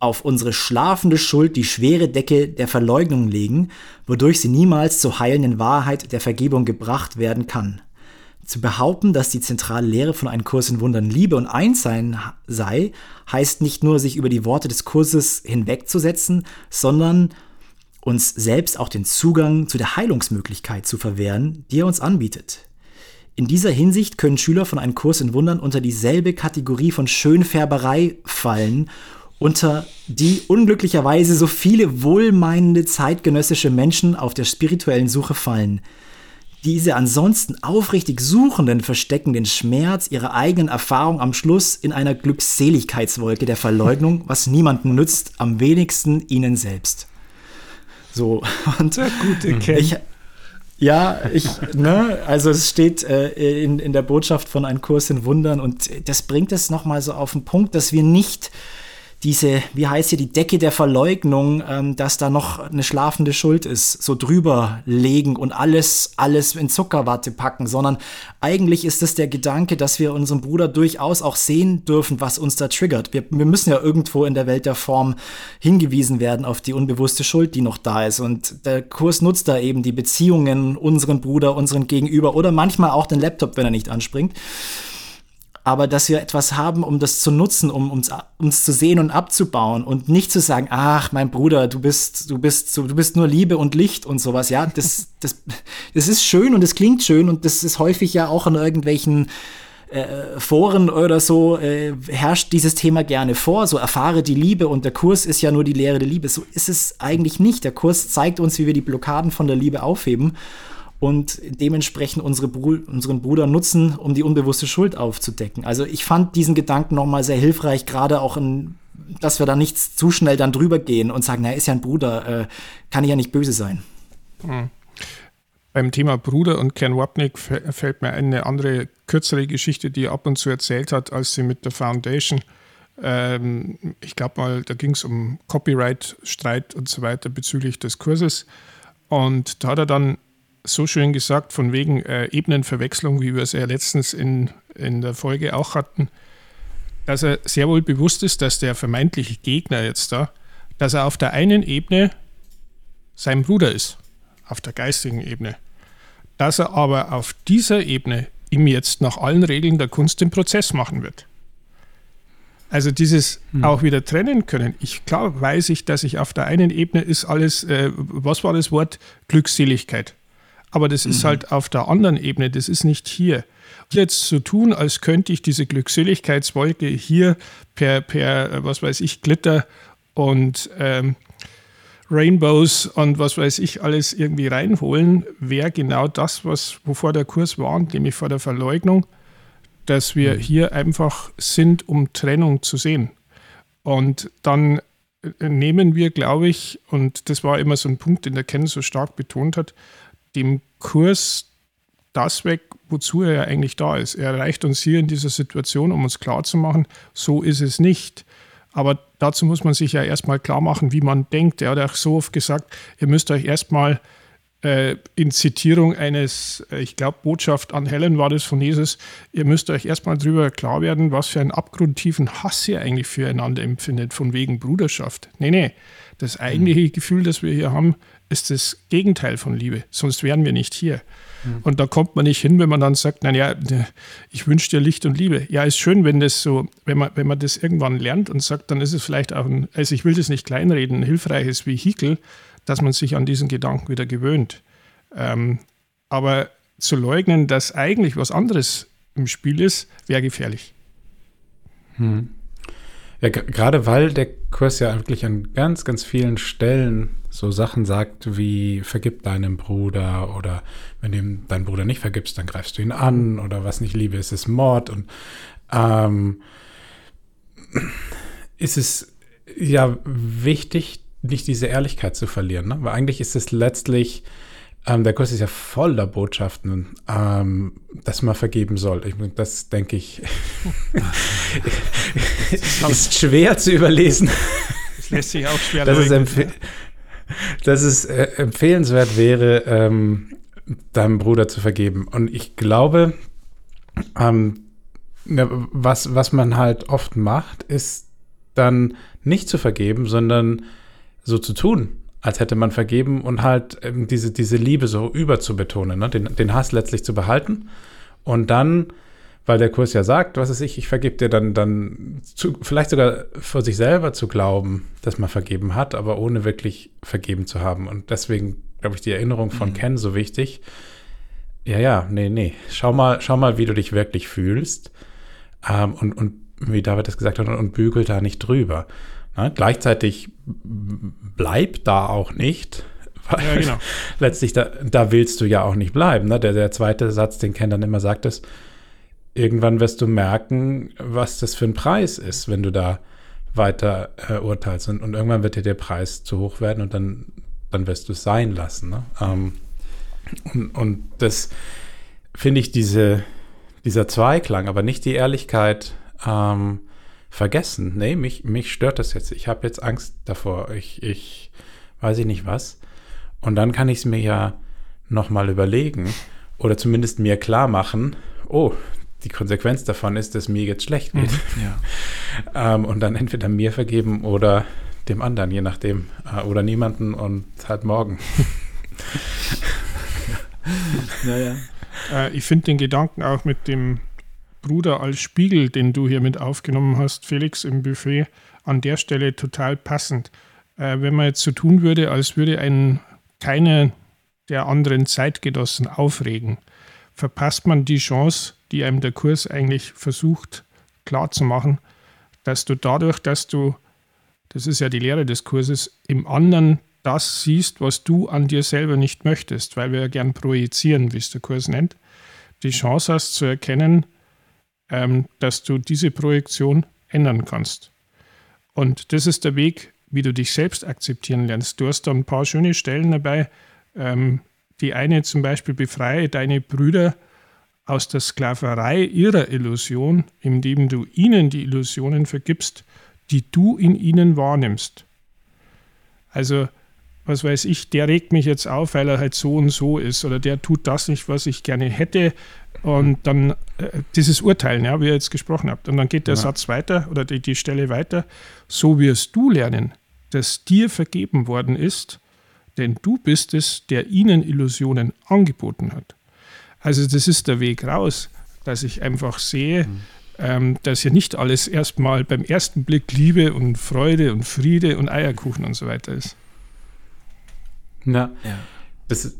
auf unsere schlafende Schuld die schwere Decke der Verleugnung legen, wodurch sie niemals zur heilenden Wahrheit der Vergebung gebracht werden kann. Zu behaupten, dass die zentrale Lehre von einem Kurs in Wundern Liebe und Einssein sei, heißt nicht nur, sich über die Worte des Kurses hinwegzusetzen, sondern uns selbst auch den Zugang zu der Heilungsmöglichkeit zu verwehren, die er uns anbietet. In dieser Hinsicht können Schüler von einem Kurs in Wundern unter dieselbe Kategorie von Schönfärberei fallen unter die unglücklicherweise so viele wohlmeinende zeitgenössische Menschen auf der spirituellen Suche fallen. Diese ansonsten aufrichtig Suchenden verstecken den Schmerz ihrer eigenen Erfahrung am Schluss in einer Glückseligkeitswolke der Verleugnung, was niemandem nützt, am wenigsten ihnen selbst. So, [laughs] und der gute Ken. Ich, ja, ich, ne, also es steht äh, in, in der Botschaft von Ein Kurs in Wundern und das bringt es nochmal so auf den Punkt, dass wir nicht diese, wie heißt hier, die Decke der Verleugnung, ähm, dass da noch eine schlafende Schuld ist, so drüber legen und alles, alles in Zuckerwatte packen, sondern eigentlich ist es der Gedanke, dass wir unserem Bruder durchaus auch sehen dürfen, was uns da triggert. Wir, wir müssen ja irgendwo in der Welt der Form hingewiesen werden auf die unbewusste Schuld, die noch da ist. Und der Kurs nutzt da eben die Beziehungen, unseren Bruder, unseren Gegenüber oder manchmal auch den Laptop, wenn er nicht anspringt aber dass wir etwas haben, um das zu nutzen, um uns, uns zu sehen und abzubauen und nicht zu sagen, ach, mein Bruder, du bist, du bist, du bist nur Liebe und Licht und sowas. Ja, das, [laughs] das, das ist schön und es klingt schön und das ist häufig ja auch in irgendwelchen äh, Foren oder so äh, herrscht dieses Thema gerne vor. So erfahre die Liebe und der Kurs ist ja nur die Lehre der Liebe. So ist es eigentlich nicht. Der Kurs zeigt uns, wie wir die Blockaden von der Liebe aufheben und dementsprechend unsere Bru unseren Bruder nutzen, um die unbewusste Schuld aufzudecken. Also ich fand diesen Gedanken nochmal sehr hilfreich, gerade auch in, dass wir da nicht zu schnell dann drüber gehen und sagen, na, ist ja ein Bruder, äh, kann ja nicht böse sein. Mhm. Beim Thema Bruder und Ken Wapnick fällt mir eine andere kürzere Geschichte, die er ab und zu erzählt hat, als sie mit der Foundation ähm, ich glaube mal, da ging es um Copyright-Streit und so weiter bezüglich des Kurses. Und da hat er dann so schön gesagt, von wegen äh, Ebenenverwechslung, wie wir es ja letztens in, in der Folge auch hatten, dass er sehr wohl bewusst ist, dass der vermeintliche Gegner jetzt da, dass er auf der einen Ebene sein Bruder ist, auf der geistigen Ebene. Dass er aber auf dieser Ebene ihm jetzt nach allen Regeln der Kunst den Prozess machen wird. Also dieses hm. auch wieder trennen können. Ich klar weiß ich, dass ich auf der einen Ebene ist alles, äh, was war das Wort? Glückseligkeit. Aber das mhm. ist halt auf der anderen Ebene, das ist nicht hier. Jetzt so tun, als könnte ich diese Glückseligkeitswolke hier per, per äh, was weiß ich, Glitter und ähm, Rainbows und was weiß ich alles irgendwie reinholen, wäre genau das, was, wovor der Kurs warnt, nämlich vor der Verleugnung dass wir mhm. hier einfach sind, um Trennung zu sehen. Und dann äh, nehmen wir, glaube ich, und das war immer so ein Punkt, den der Ken so stark betont hat, dem Kurs das weg, wozu er ja eigentlich da ist. Er erreicht uns hier in dieser Situation, um uns klarzumachen, so ist es nicht. Aber dazu muss man sich ja erstmal klar machen, wie man denkt. Er hat auch so oft gesagt, ihr müsst euch erstmal äh, in Zitierung eines, äh, ich glaube, Botschaft an Helen war das von Jesus, ihr müsst euch erstmal darüber klar werden, was für einen abgrundtiefen Hass ihr eigentlich füreinander empfindet, von wegen Bruderschaft. Nee, nee, das eigentliche mhm. Gefühl, das wir hier haben, ist das Gegenteil von Liebe, sonst wären wir nicht hier. Mhm. Und da kommt man nicht hin, wenn man dann sagt, naja, ich wünsche dir Licht und Liebe. Ja, ist schön, wenn das so, wenn man, wenn man das irgendwann lernt und sagt, dann ist es vielleicht auch ein, also ich will das nicht kleinreden, ein hilfreiches Vehikel, dass man sich an diesen Gedanken wieder gewöhnt. Ähm, aber zu leugnen, dass eigentlich was anderes im Spiel ist, wäre gefährlich. Hm. Ja, gerade weil der Kurs ja wirklich an ganz, ganz vielen Stellen so Sachen sagt wie vergib deinem Bruder oder wenn du deinen Bruder nicht vergibst, dann greifst du ihn an oder was nicht Liebe ist, ist Mord und ähm, ist es ja wichtig, nicht diese Ehrlichkeit zu verlieren. Ne? Weil eigentlich ist es letztlich, ähm, der Kurs ist ja voller Botschaften, ähm, dass man vergeben soll. Ich, das denke ich, [laughs] ist schwer zu überlesen. Das lässt sich auch schwer dass es, empf dass es äh, empfehlenswert wäre, ähm, deinem Bruder zu vergeben. Und ich glaube, ähm, was, was man halt oft macht, ist dann nicht zu vergeben, sondern so zu tun, als hätte man vergeben und halt ähm, diese, diese Liebe so überzubetonen, ne? den, den Hass letztlich zu behalten und dann, weil der Kurs ja sagt, was ist ich, ich vergebe dir dann, dann zu, vielleicht sogar vor sich selber zu glauben, dass man vergeben hat, aber ohne wirklich vergeben zu haben. Und deswegen, glaube ich, die Erinnerung von mhm. Ken so wichtig. Ja, ja, nee, nee. Schau mal, schau mal, wie du dich wirklich fühlst. Ähm, und, und wie David das gesagt hat, und, und bügel da nicht drüber. Na, gleichzeitig bleibt da auch nicht, weil ja, genau. [laughs] letztlich da, da, willst du ja auch nicht bleiben. Ne? Der, der zweite Satz, den Ken dann immer sagt, ist, irgendwann wirst du merken, was das für ein Preis ist, wenn du da weiter äh, urteilst. Und, und, irgendwann wird dir der Preis zu hoch werden und dann, dann wirst du es sein lassen. Ne? Ähm, und, und, das finde ich diese, dieser Zweiklang, aber nicht die Ehrlichkeit, ähm, vergessen. Nee, mich, mich stört das jetzt. Ich habe jetzt Angst davor. Ich, ich weiß ich nicht was. Und dann kann ich es mir ja nochmal überlegen oder zumindest mir klar machen, oh, die Konsequenz davon ist, dass mir jetzt schlecht geht. Mhm, ja. [laughs] ähm, und dann entweder mir vergeben oder dem anderen, je nachdem. Äh, oder niemanden und halt morgen. [laughs] naja. Äh, ich finde den Gedanken auch mit dem Bruder als Spiegel, den du hier mit aufgenommen hast, Felix, im Buffet, an der Stelle total passend. Äh, wenn man jetzt so tun würde, als würde ein keine der anderen Zeitgenossen aufregen, verpasst man die Chance, die einem der Kurs eigentlich versucht klarzumachen, dass du dadurch, dass du, das ist ja die Lehre des Kurses, im anderen das siehst, was du an dir selber nicht möchtest, weil wir ja gern projizieren, wie es der Kurs nennt, die Chance hast zu erkennen, ähm, dass du diese Projektion ändern kannst. Und das ist der Weg, wie du dich selbst akzeptieren lernst. Du hast da ein paar schöne Stellen dabei. Ähm, die eine zum Beispiel befreie deine Brüder aus der Sklaverei ihrer Illusion, indem du ihnen die Illusionen vergibst, die du in ihnen wahrnimmst. Also was weiß ich, der regt mich jetzt auf, weil er halt so und so ist oder der tut das nicht, was ich gerne hätte. Und dann äh, dieses Urteilen, ja, wie ihr jetzt gesprochen habt. Und dann geht der ja. Satz weiter oder die, die Stelle weiter. So wirst du lernen, dass dir vergeben worden ist, denn du bist es, der ihnen Illusionen angeboten hat. Also das ist der Weg raus, dass ich einfach sehe, mhm. ähm, dass ja nicht alles erstmal beim ersten Blick Liebe und Freude und Friede und Eierkuchen und so weiter ist. Na, ja. Das,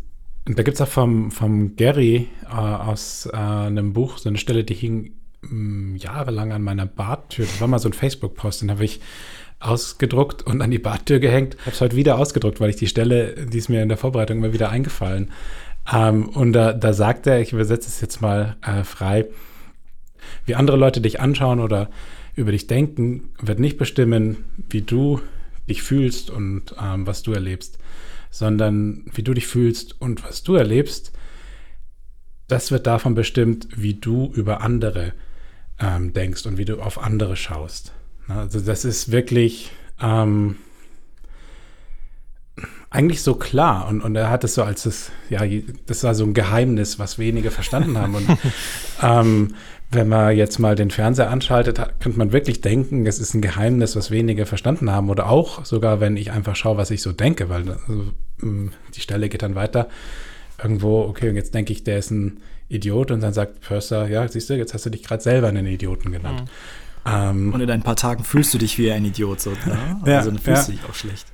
da gibt es auch vom, vom Gary äh, aus äh, einem Buch so eine Stelle, die hing mh, mm, jahrelang an meiner Badtür. Das war mal so ein Facebook-Post, den habe ich ausgedruckt und an die Badtür gehängt. Habe es heute wieder ausgedruckt, weil ich die Stelle, die ist mir in der Vorbereitung immer wieder eingefallen. Ähm, und da, da sagt er, ich übersetze es jetzt mal äh, frei, wie andere Leute dich anschauen oder über dich denken, wird nicht bestimmen, wie du dich fühlst und ähm, was du erlebst sondern wie du dich fühlst und was du erlebst, das wird davon bestimmt, wie du über andere ähm, denkst und wie du auf andere schaust. Also das ist wirklich ähm, eigentlich so klar und, und er hat es so als das, ja, das war so ein Geheimnis, was wenige verstanden haben. Und [laughs] ähm, wenn man jetzt mal den Fernseher anschaltet, könnte man wirklich denken, es ist ein Geheimnis, was wenige verstanden haben. Oder auch sogar, wenn ich einfach schaue, was ich so denke, weil also, mm, die Stelle geht dann weiter. Irgendwo, okay, und jetzt denke ich, der ist ein Idiot und dann sagt Purser, ja, siehst du, jetzt hast du dich gerade selber einen Idioten genannt. Mhm. Ähm, und in ein paar Tagen fühlst du dich wie ein Idiot, so, ne? ja, also dann fühlst du dich auch schlecht.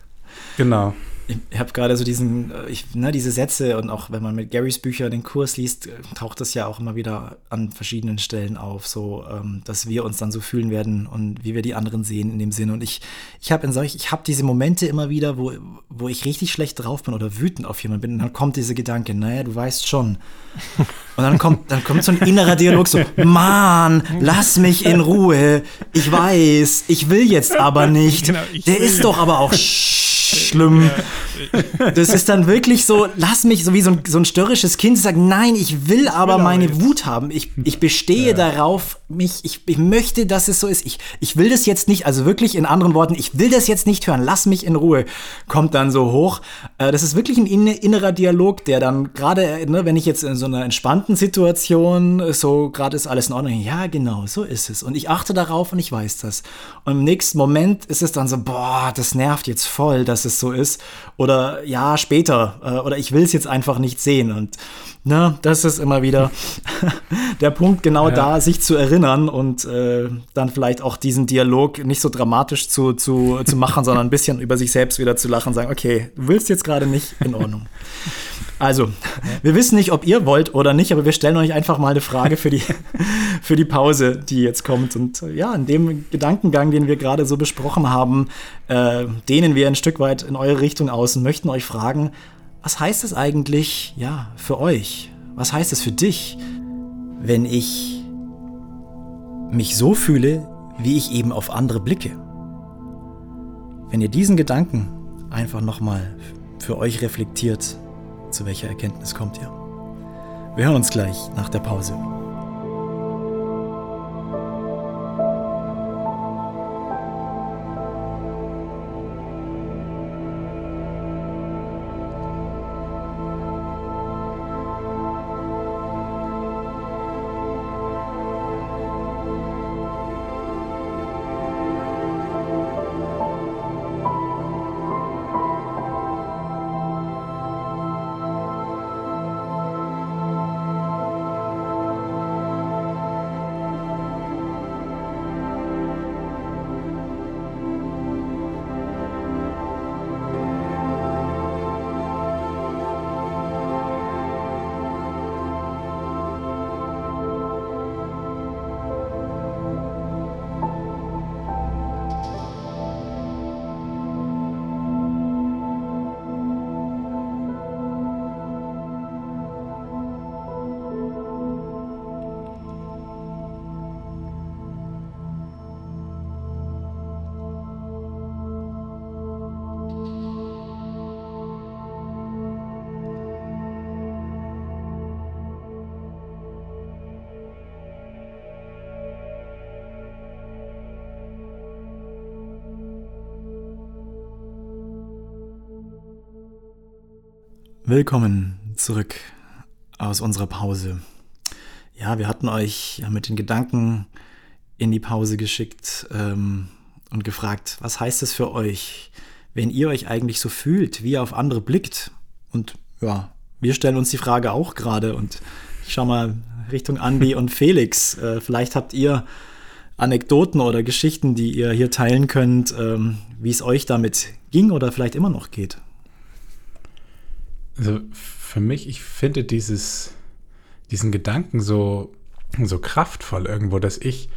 Genau ich habe gerade so diesen, äh, ich, ne, diese Sätze und auch wenn man mit Garys Bücher den Kurs liest, äh, taucht das ja auch immer wieder an verschiedenen Stellen auf, so ähm, dass wir uns dann so fühlen werden und wie wir die anderen sehen in dem Sinne. Und ich, ich habe in solch, ich habe diese Momente immer wieder, wo, wo ich richtig schlecht drauf bin oder wütend auf jemanden bin, und dann kommt dieser Gedanke, naja, du weißt schon. Und dann kommt, dann kommt so ein innerer Dialog so, Mann, lass mich in Ruhe. Ich weiß, ich will jetzt aber nicht. Genau, Der ist doch aber auch [laughs] schlimm. Das ist dann wirklich so, lass mich, so wie so ein, so ein störrisches Kind, sagt, nein, ich will aber meine jetzt. Wut haben. Ich, ich bestehe ja. darauf, mich, ich, ich möchte, dass es so ist. Ich, ich will das jetzt nicht, also wirklich in anderen Worten, ich will das jetzt nicht hören, lass mich in Ruhe, kommt dann so hoch. Äh, das ist wirklich ein innerer Dialog, der dann gerade, ne, wenn ich jetzt in so einer entspannten Situation, so gerade ist alles in Ordnung, ja, genau, so ist es. Und ich achte darauf und ich weiß das. Und im nächsten Moment ist es dann so, boah, das nervt jetzt voll, dass es so ist. Oder ja, später. Äh, oder ich will es jetzt einfach nicht sehen. Und ne, das ist immer wieder [laughs] der Punkt, genau ja. da, sich zu erinnern und äh, dann vielleicht auch diesen Dialog nicht so dramatisch zu, zu, zu [laughs] machen, sondern ein bisschen über sich selbst wieder zu lachen und sagen, okay, du willst jetzt gerade nicht, in Ordnung. Also, wir wissen nicht, ob ihr wollt oder nicht, aber wir stellen euch einfach mal eine Frage für die, [laughs] für die Pause, die jetzt kommt. Und äh, ja, in dem Gedankengang, den wir gerade so besprochen haben, äh, dehnen wir ein Stück weit in eure Richtung aus und möchten euch fragen, was heißt es eigentlich, ja, für euch? Was heißt es für dich, wenn ich mich so fühle, wie ich eben auf andere blicke? Wenn ihr diesen Gedanken einfach nochmal für euch reflektiert, zu welcher Erkenntnis kommt ihr? Wir hören uns gleich nach der Pause. Willkommen zurück aus unserer Pause. Ja, wir hatten euch mit den Gedanken in die Pause geschickt ähm, und gefragt, was heißt es für euch, wenn ihr euch eigentlich so fühlt, wie ihr auf andere blickt? Und ja, wir stellen uns die Frage auch gerade und ich schau mal Richtung Andi und Felix. Äh, vielleicht habt ihr Anekdoten oder Geschichten, die ihr hier teilen könnt, ähm, wie es euch damit ging oder vielleicht immer noch geht. Also für mich, ich finde dieses, diesen Gedanken so, so kraftvoll irgendwo, dass ich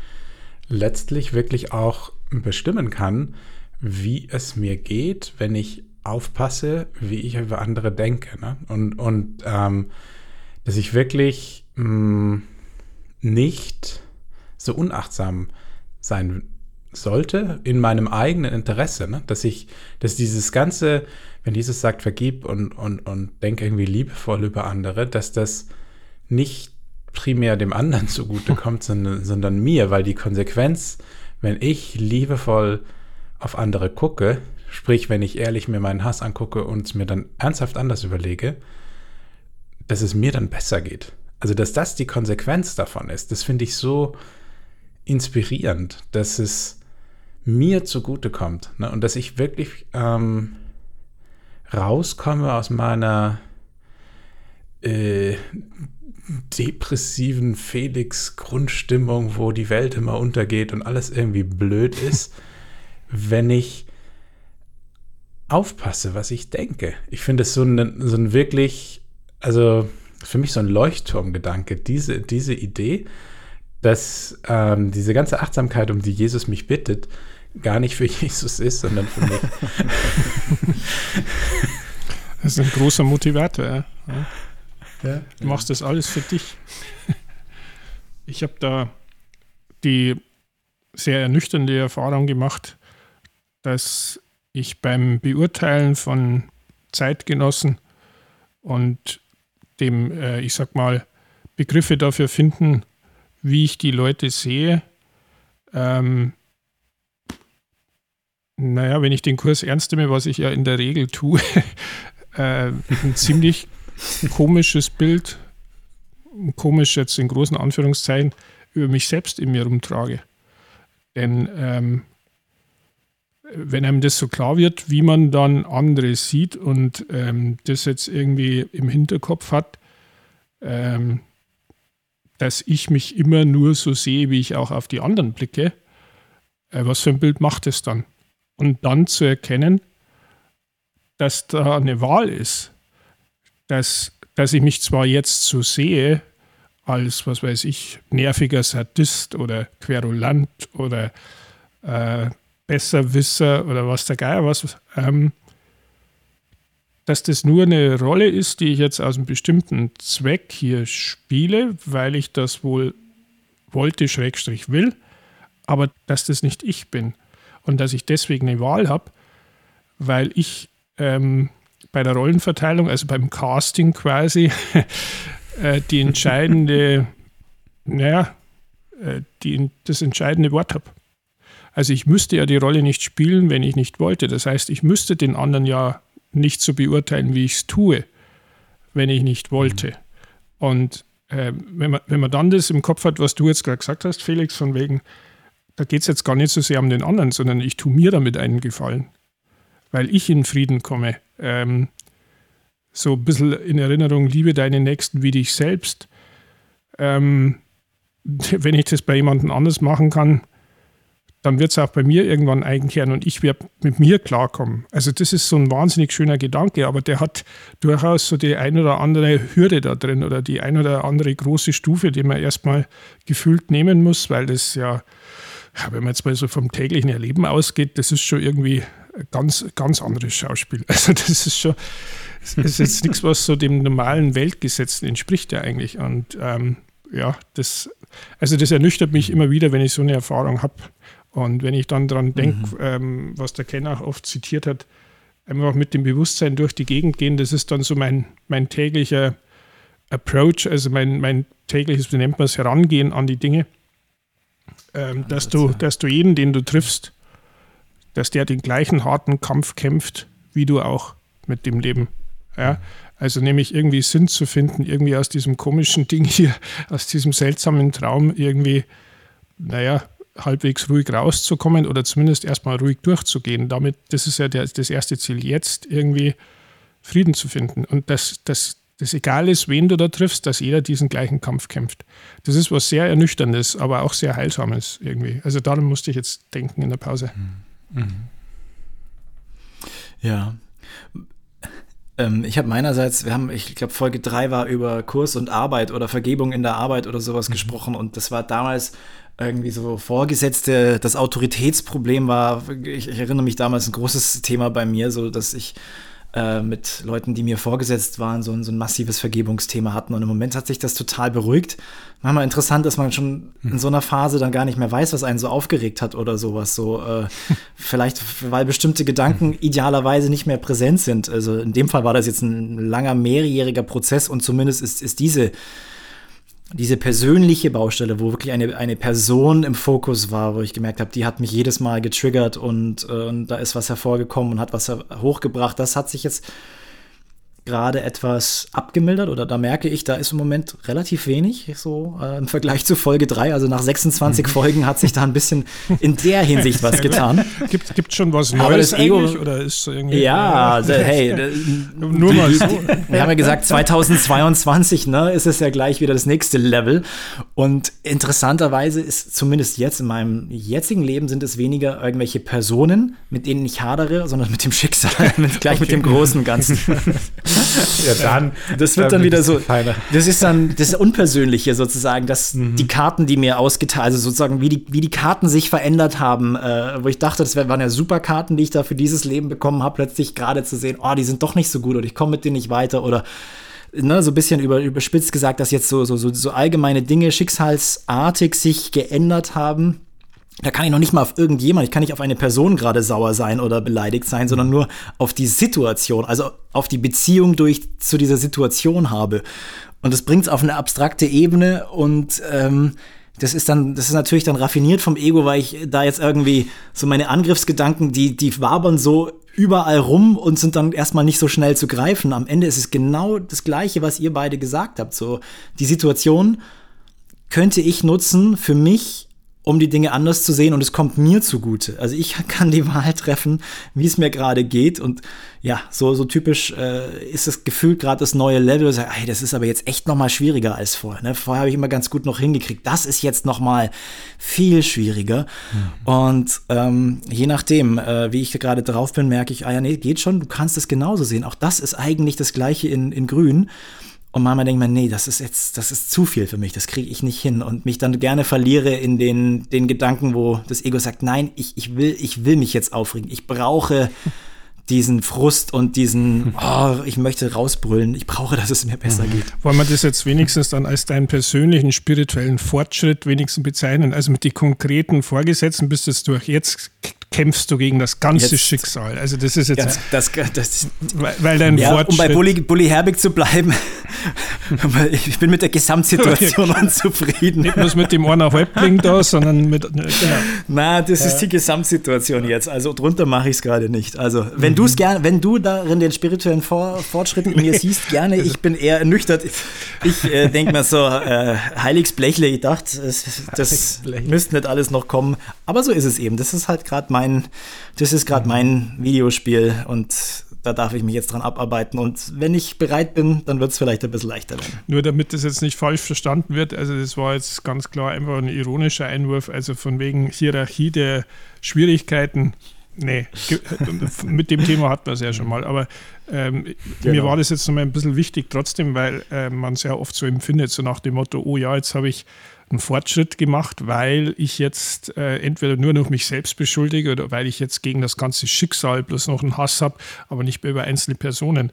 letztlich wirklich auch bestimmen kann, wie es mir geht, wenn ich aufpasse, wie ich über andere denke. Ne? Und, und ähm, dass ich wirklich mh, mm, nicht so unachtsam sein sollte in meinem eigenen Interesse, ne? dass ich, dass dieses ganze, wenn Jesus sagt, vergib und, und, und denk irgendwie liebevoll über andere, dass das nicht primär dem anderen [laughs] zugutekommt, sondern, sondern mir, weil die Konsequenz, wenn ich liebevoll auf andere gucke, sprich, wenn ich ehrlich mir meinen Hass angucke und es mir dann ernsthaft anders überlege, dass es mir dann besser geht. Also, dass das die Konsequenz davon ist, das finde ich so inspirierend, dass es mir zugutekommt. Ne? Und dass ich wirklich ähm, rauskomme aus meiner äh, depressiven Felix-Grundstimmung, wo die Welt immer untergeht und alles irgendwie blöd ist, [laughs] wenn ich aufpasse, was ich denke. Ich finde es so ein, so ein wirklich, also für mich so ein Leuchtturmgedanke, diese, diese Idee, dass ähm, diese ganze Achtsamkeit, um die Jesus mich bittet, gar nicht für Jesus ist, sondern für mich. [laughs] das ist ein großer Motivator. Ja. Ja, du machst das alles für dich. [laughs] Ich habe da die sehr ernüchternde Erfahrung gemacht, dass ich beim Beurteilen von Zeitgenossen und dem, äh, ich sag mal, Begriffe dafür finden, wie ich die Leute sehe, ähm, naja, wenn ich den Kurs ernst nehme, was ich ja in der Regel tue, [laughs] äh, ein ziemlich komisches Bild, komisch jetzt in großen Anführungszeichen, über mich selbst in mir rumtrage. Denn ähm, wenn einem das so klar wird, wie man dann andere sieht und ähm, das jetzt irgendwie im Hinterkopf hat, ähm, dass ich mich immer nur so sehe, wie ich auch auf die anderen blicke, äh, was für ein Bild macht es dann? Und dann zu erkennen, dass da eine Wahl ist, dass, dass ich mich zwar jetzt so sehe, als, was weiß ich, nerviger Sadist oder Querulant oder äh, Besserwisser oder was der Geier was, ähm, dass das nur eine Rolle ist, die ich jetzt aus einem bestimmten Zweck hier spiele, weil ich das wohl wollte, Schrägstrich will, aber dass das nicht ich bin und dass ich deswegen eine Wahl habe, weil ich ähm, bei der Rollenverteilung, also beim Casting quasi, [laughs] äh, die entscheidende, [laughs] naja, äh, die, das entscheidende Wort habe. Also ich müsste ja die Rolle nicht spielen, wenn ich nicht wollte. Das heißt, ich müsste den anderen ja nicht so beurteilen, wie ich es tue, wenn ich nicht wollte. Und äh, wenn, man, wenn man dann das im Kopf hat, was du jetzt gerade gesagt hast, Felix, von wegen, da geht es jetzt gar nicht so sehr um den anderen, sondern ich tue mir damit einen Gefallen, weil ich in Frieden komme. Ähm, so ein bisschen in Erinnerung, liebe deine Nächsten wie dich selbst. Ähm, [laughs] wenn ich das bei jemandem anders machen kann, dann wird es auch bei mir irgendwann einkehren und ich werde mit mir klarkommen. Also das ist so ein wahnsinnig schöner Gedanke, aber der hat durchaus so die ein oder andere Hürde da drin oder die ein oder andere große Stufe, die man erstmal gefühlt nehmen muss, weil das ja, wenn man jetzt mal so vom täglichen Erleben ausgeht, das ist schon irgendwie ein ganz, ganz anderes Schauspiel. [laughs] Also das ist schon, das ist jetzt [laughs] nichts, was so dem normalen Weltgesetzen entspricht ja eigentlich. Und ähm, ja, das, also das ernüchtert mich immer wieder, wenn ich so eine Erfahrung habe. Und wenn ich dann daran denke, mhm. ähm, was der Kenner auch oft zitiert hat, einfach mit dem Bewusstsein durch die Gegend gehen, das ist dann so mein, mein täglicher Approach, also mein, mein tägliches, wie nennt man es, Herangehen an die Dinge, ähm, dass, du, dass du jeden, den du triffst, dass der den gleichen harten Kampf kämpft, wie du auch mit dem Leben. Ja? Also nämlich irgendwie Sinn zu finden, irgendwie aus diesem komischen Ding hier, aus diesem seltsamen Traum irgendwie, naja, halbwegs ruhig rauszukommen oder zumindest erstmal ruhig durchzugehen. Damit, das ist ja der, das erste Ziel, jetzt irgendwie Frieden zu finden. Und dass das, das egal ist, wen du da triffst, dass jeder diesen gleichen Kampf kämpft. Das ist was sehr Ernüchterndes, aber auch sehr Heilsames irgendwie. Also daran musste ich jetzt denken in der Pause. Mhm. Ja. Ähm, ich habe meinerseits, wir haben, ich glaube, Folge 3 war über Kurs und Arbeit oder Vergebung in der Arbeit oder sowas mhm. gesprochen und das war damals irgendwie so Vorgesetzte, das Autoritätsproblem war, ich, ich, erinnere mich damals ein großes Thema bei mir, so dass ich äh, mit Leuten, die mir vorgesetzt waren, so ein, so ein massives Vergebungsthema hatten. Und im Moment hat sich das total beruhigt. Manchmal interessant, dass man schon in so einer Phase dann gar nicht mehr weiß, was einen so aufgeregt hat oder sowas. So äh, [laughs] vielleicht, weil bestimmte Gedanken idealerweise nicht mehr präsent sind. Also in dem Fall war das jetzt ein langer, mehrjähriger Prozess und zumindest ist, ist diese diese persönliche Baustelle, wo wirklich eine, eine Person im Fokus war, wo ich gemerkt habe, die hat mich jedes Mal getriggert und, äh, und da ist was hervorgekommen und hat was hochgebracht. Das hat sich jetzt gerade etwas abgemildert oder da merke ich, da ist im Moment relativ wenig so äh, im Vergleich zu Folge 3. Also nach 26 mhm. Folgen hat sich da ein bisschen in der Hinsicht was [laughs] getan. Gibt es schon was Neues Aber das Ego, oder ist irgendwie Ja, [laughs] also, hey, nur mal so. [laughs] Wir haben ja gesagt 2022, ne, ist es ja gleich wieder das nächste Level und interessanterweise ist zumindest jetzt in meinem jetzigen Leben sind es weniger irgendwelche Personen, mit denen ich hadere, sondern mit dem Schicksal, mit, gleich okay. mit dem großen Ganzen. [laughs] ja, dann. Das wird dann, dann wieder so. Das ist dann das Unpersönliche sozusagen, dass mhm. die Karten, die mir ausgeteilt, also sozusagen, wie die, wie die Karten sich verändert haben, äh, wo ich dachte, das waren ja super Karten, die ich da für dieses Leben bekommen habe, plötzlich gerade zu sehen, oh, die sind doch nicht so gut oder ich komme mit denen nicht weiter oder Ne, so ein bisschen über, überspitzt gesagt, dass jetzt so, so, so, so allgemeine Dinge schicksalsartig sich geändert haben da kann ich noch nicht mal auf irgendjemand, ich kann nicht auf eine Person gerade sauer sein oder beleidigt sein, sondern nur auf die Situation, also auf die Beziehung, die ich zu dieser Situation habe. Und das bringt es auf eine abstrakte Ebene und ähm, das ist dann, das ist natürlich dann raffiniert vom Ego, weil ich da jetzt irgendwie so meine Angriffsgedanken, die, die wabern so überall rum und sind dann erstmal nicht so schnell zu greifen. Am Ende ist es genau das Gleiche, was ihr beide gesagt habt. So, die Situation könnte ich nutzen für mich um die Dinge anders zu sehen und es kommt mir zugute. Also ich [laughs] kann die Wahl treffen, wie es mir gerade geht und ja, so, so typisch äh, ist es gefühlt gerade das neue Level. Sag, ey, das ist aber jetzt echt noch mal schwieriger als vorher. Ne? Vorher habe ich immer ganz gut noch hingekriegt. Das ist jetzt noch mal viel schwieriger. Mhm. Und ähm, je nachdem, äh, wie ich gerade drauf bin, merke ich, ah ja, nee, geht schon. Du kannst es genauso sehen. Auch das ist eigentlich das Gleiche in, in Grün. Und manchmal denkt man, nee, das ist jetzt, das ist zu viel für mich, das kriege ich nicht hin. Und mich dann gerne verliere in den, den Gedanken, wo das Ego sagt, nein, ich, ich, will, ich will mich jetzt aufregen. Ich brauche [laughs] diesen Frust und diesen, [laughs] oh, ich möchte rausbrüllen, ich brauche, dass es mir besser mhm. geht. Wollen wir das jetzt wenigstens dann als deinen persönlichen spirituellen Fortschritt wenigstens bezeichnen? Also mit den konkreten Vorgesetzten bist du jetzt durch. Jetzt kämpfst du gegen das ganze jetzt, Schicksal. Also das ist jetzt, jetzt das, das, weil, weil dein ja, Um bei Bully, Bully Herbig zu bleiben, [laughs] ich bin mit der Gesamtsituation [laughs] unzufrieden. Nicht nur mit dem einer Häuptling da, sondern mit. Genau. Na, das ja. ist die Gesamtsituation jetzt. Also drunter mache ich es gerade nicht. Also wenn mhm. du es gerne, wenn du darin den spirituellen Vor Fortschritt in mir [laughs] siehst, gerne. Also ich bin eher ernüchtert. Ich äh, denke mir so, äh, Heiligs Blechle, ich dachte, das, das müsste nicht alles noch kommen. Aber so ist es eben. Das ist halt gerade mein, das ist gerade mein Videospiel und da darf ich mich jetzt dran abarbeiten. Und wenn ich bereit bin, dann wird es vielleicht ein bisschen leichter werden. Nur damit das jetzt nicht falsch verstanden wird, also das war jetzt ganz klar einfach ein ironischer Einwurf, also von wegen Hierarchie der Schwierigkeiten. Nee, [laughs] mit dem Thema hatten wir es ja schon mal. Aber ähm, genau. mir war das jetzt nochmal ein bisschen wichtig trotzdem, weil äh, man es ja oft so empfindet, so nach dem Motto, oh ja, jetzt habe ich einen Fortschritt gemacht, weil ich jetzt äh, entweder nur noch mich selbst beschuldige oder weil ich jetzt gegen das ganze Schicksal bloß noch einen Hass habe, aber nicht mehr über einzelne Personen.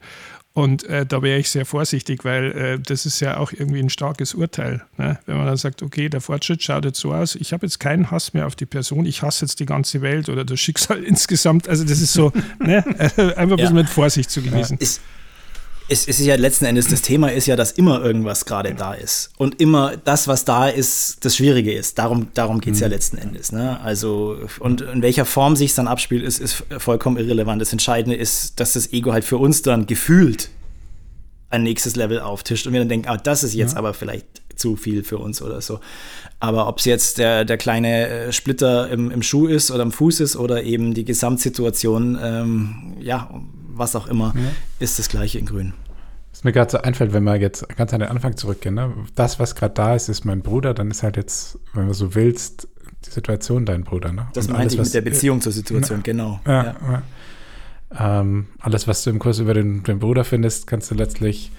Und äh, da wäre ich sehr vorsichtig, weil äh, das ist ja auch irgendwie ein starkes Urteil. Ne? Wenn man dann sagt, okay, der Fortschritt schaut jetzt so aus, ich habe jetzt keinen Hass mehr auf die Person, ich hasse jetzt die ganze Welt oder das Schicksal [laughs] insgesamt. Also das ist so, ne? [laughs] einfach ein bisschen ja. mit Vorsicht zu genießen. Ja, es, ist ja letzten Endes, das Thema ist ja, dass immer irgendwas gerade da ist. Und immer das, was da ist, das Schwierige ist. Darum, darum geht es mhm. ja letzten Endes. Ne? Also, und in welcher Form sich es dann abspielt, ist, ist vollkommen irrelevant. Das Entscheidende ist, dass das Ego halt für uns dann gefühlt ein nächstes Level auftischt und wir dann denken, ah, das ist jetzt ja. aber vielleicht zu viel für uns oder so. Aber ob es jetzt der, der kleine äh, Splitter im, im Schuh ist oder im Fuß ist oder eben die Gesamtsituation, ähm, ja, was auch immer, ja. ist das gleiche in Grün. Was mir gerade so einfällt, wenn wir jetzt ganz an den Anfang zurückgehen, ne? das, was gerade da ist, ist mein Bruder, dann ist halt jetzt, wenn du so willst, die Situation dein Bruder. Ne? Das meinte ich mit der Beziehung zur Situation, ne? genau. Ja, ja. Ähm, alles, was du im Kurs über den, den Bruder findest, kannst du letztlich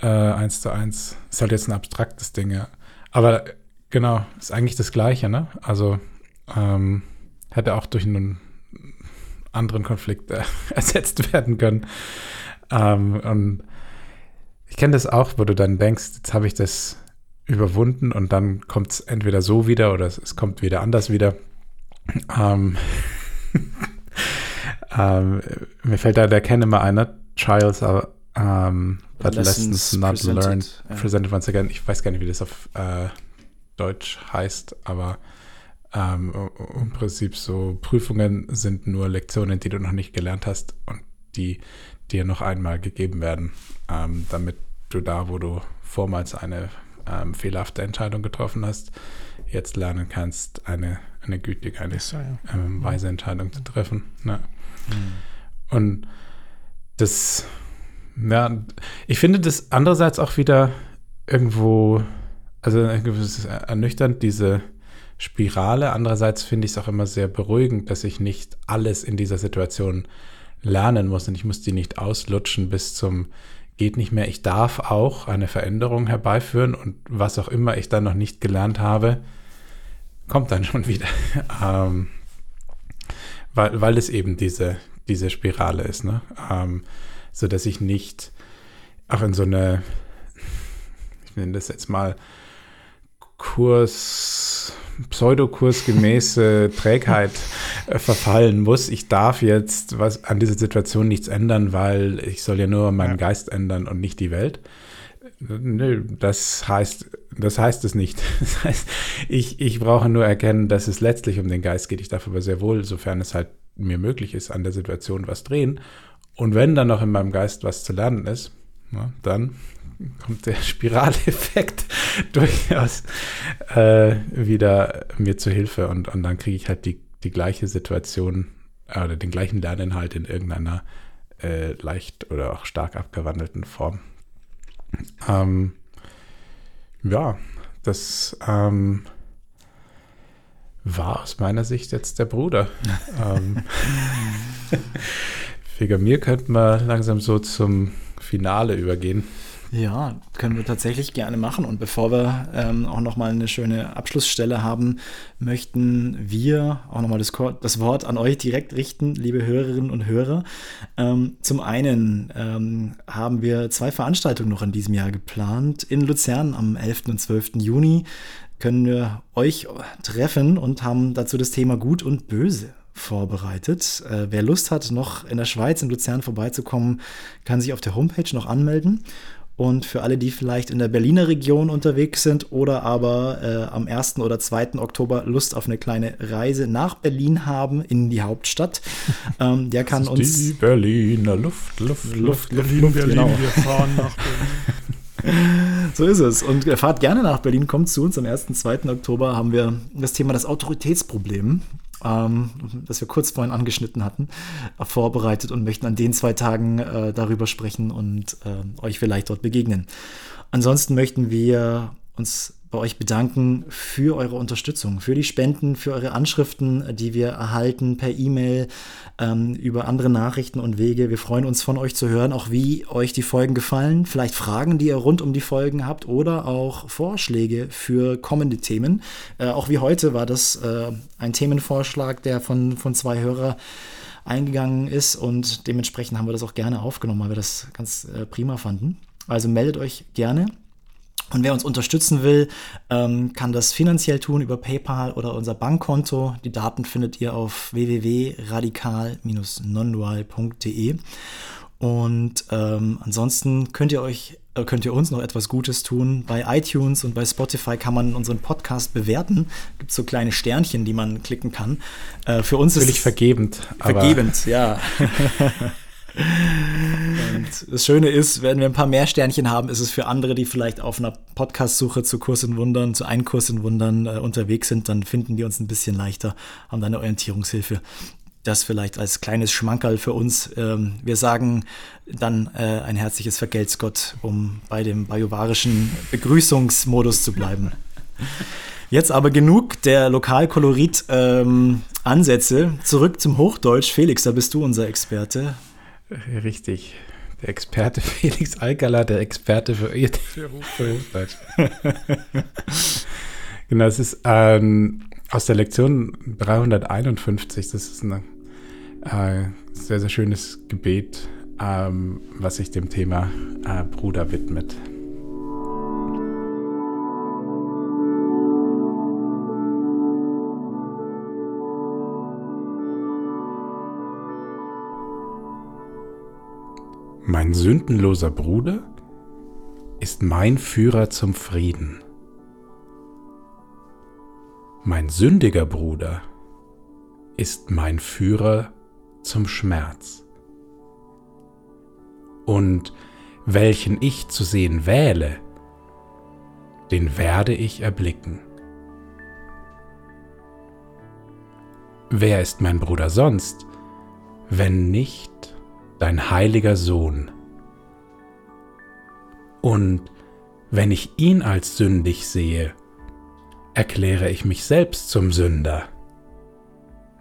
äh, eins zu eins. Ist halt jetzt ein abstraktes Ding, ja. Aber genau, ist eigentlich das Gleiche, ne? Also ähm, hätte auch durch einen anderen Konflikt äh, [laughs] ersetzt werden können. Ähm, und ich kenne das auch, wo du dann denkst, jetzt habe ich das überwunden und dann kommt es entweder so wieder oder es, es kommt wieder anders wieder. Ähm, [laughs] ähm, mir fällt da der Ken immer einer, Trials are um, but lessons, lessons not presented, learned, ja. presented once again. Ich weiß gar nicht, wie das auf äh, Deutsch heißt, aber ähm, im Prinzip so Prüfungen sind nur Lektionen, die du noch nicht gelernt hast und die dir noch einmal gegeben werden, ähm, damit du da, wo du vormals eine ähm, fehlerhafte Entscheidung getroffen hast, jetzt lernen kannst, eine, eine gütige, eine ja. ähm, weise Entscheidung zu treffen. Ne? Mhm. Und das, ja, ich finde das andererseits auch wieder irgendwo, also ernüchternd, diese Spirale. Andererseits finde ich es auch immer sehr beruhigend, dass ich nicht alles in dieser Situation lernen muss und ich muss die nicht auslutschen bis zum geht nicht mehr. Ich darf auch eine Veränderung herbeiführen und was auch immer ich dann noch nicht gelernt habe, kommt dann [laughs] schon wieder. ähm, weil, weil es eben diese, diese Spirale ist, ne? Ähm, so dass ich nicht auch in so eine, ich nenne das jetzt mal Kurs, pseudokursgemäße Trägheit äh, verfallen muss. Ich darf jetzt was an dieser Situation nichts ändern, weil ich soll ja nur meinen ja. Geist ändern und nicht die Welt. Nö, das heißt, das heißt es nicht. [laughs] Das heißt, ich, ich brauche nur erkennen, dass es letztlich um den Geist geht. Ich darf aber sehr wohl, sofern es halt mir möglich ist, an der Situation was drehen. Und wenn dann noch in meinem Geist was zu lernen ist, na, dann kommt der [laughs] Spiraleffekt [laughs] durchaus äh, wieder mir zu Hilfe und, und dann kriege ich halt die, die gleiche Situation äh, oder den gleichen Lerninhalt in irgendeiner äh, leicht oder auch stark abgewandelten Form. Ähm, ja, das ähm, war aus meiner Sicht jetzt der Bruder. [laughs] ähm, wegen mir könnten wir langsam so zum Finale übergehen. Ja, können wir tatsächlich gerne machen. Und bevor wir ähm, auch nochmal eine schöne Abschlussstelle haben, möchten wir auch nochmal das, das Wort an euch direkt richten, liebe Hörerinnen und Hörer. Ähm, zum einen ähm, haben wir zwei Veranstaltungen noch in diesem Jahr geplant. In Luzern am 11. und 12. Juni können wir euch treffen und haben dazu das Thema Gut und Böse vorbereitet. Äh, wer Lust hat, noch in der Schweiz in Luzern vorbeizukommen, kann sich auf der Homepage noch anmelden. Und für alle, die vielleicht in der Berliner Region unterwegs sind oder aber äh, am 1. oder 2. Oktober Lust auf eine kleine Reise nach Berlin haben, in die Hauptstadt, [laughs] ähm, der kann uns. Die Berliner Luft, Luft, Luft, Luft, Berlin, Luft, Berlin, genau. wir fahren nach Berlin. [laughs] so ist es. Und fahrt gerne nach Berlin, kommt zu uns. Am 1. 2. Oktober haben wir das Thema das Autoritätsproblem ähm, das wir kurz vorhin angeschnitten hatten, vorbereitet und möchten an den zwei Tagen äh, darüber sprechen und äh, euch vielleicht dort begegnen. Ansonsten möchten wir uns bei euch bedanken für eure Unterstützung, für die Spenden, für eure Anschriften, die wir erhalten per E-Mail, ähm, über andere Nachrichten und Wege. Wir freuen uns von euch zu hören, auch wie euch die Folgen gefallen, vielleicht Fragen, die ihr rund um die Folgen habt oder auch Vorschläge für kommende Themen. Äh, auch wie heute war das äh, ein Themenvorschlag, der von, von zwei Hörern eingegangen ist und dementsprechend haben wir das auch gerne aufgenommen, weil wir das ganz äh, prima fanden. Also meldet euch gerne. Und wer uns unterstützen will, ähm, kann das finanziell tun über PayPal oder unser Bankkonto. Die Daten findet ihr auf www.radikal-nondual.de. Und ähm, ansonsten könnt ihr euch äh, könnt ihr uns noch etwas Gutes tun. Bei iTunes und bei Spotify kann man unseren Podcast bewerten. Gibt so kleine Sternchen, die man klicken kann. Äh, für uns Natürlich ist es vergebend. Vergebend, ja. [laughs] Und das Schöne ist, wenn wir ein paar mehr Sternchen haben, ist es für andere, die vielleicht auf einer Podcast-Suche zu Kurs in Wundern, zu einem Kurs in Wundern äh, unterwegs sind, dann finden die uns ein bisschen leichter, haben da eine Orientierungshilfe. Das vielleicht als kleines Schmankerl für uns. Ähm, wir sagen dann äh, ein herzliches Vergelt's Gott, um bei dem bajuwarischen Begrüßungsmodus zu bleiben. Jetzt aber genug der Lokalkolorit-Ansätze. Ähm, Zurück zum Hochdeutsch. Felix, da bist du unser Experte. Richtig. Der Experte [laughs] Felix Alcala, der Experte für, [laughs] für Hochdeutsch. [laughs] genau, es ist ähm, aus der Lektion 351. Das ist ein äh, sehr, sehr schönes Gebet, ähm, was sich dem Thema äh, Bruder widmet. Mein sündenloser Bruder ist mein Führer zum Frieden. Mein sündiger Bruder ist mein Führer zum Schmerz. Und welchen ich zu sehen wähle, den werde ich erblicken. Wer ist mein Bruder sonst, wenn nicht dein heiliger Sohn. Und wenn ich ihn als sündig sehe, erkläre ich mich selbst zum Sünder,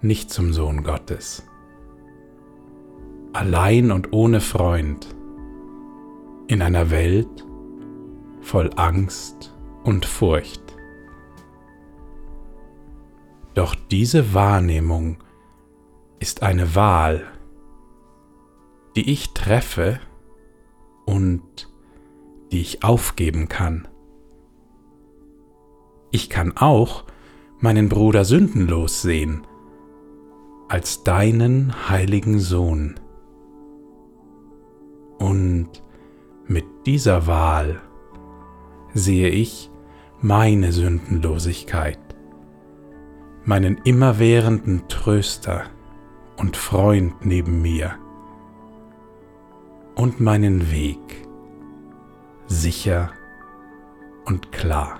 nicht zum Sohn Gottes. Allein und ohne Freund, in einer Welt voll Angst und Furcht. Doch diese Wahrnehmung ist eine Wahl, die ich treffe und die ich aufgeben kann. Ich kann auch meinen Bruder sündenlos sehen, als deinen heiligen Sohn. Und mit dieser Wahl sehe ich meine Sündenlosigkeit, meinen immerwährenden Tröster und Freund neben mir und meinen Weg sicher und klar.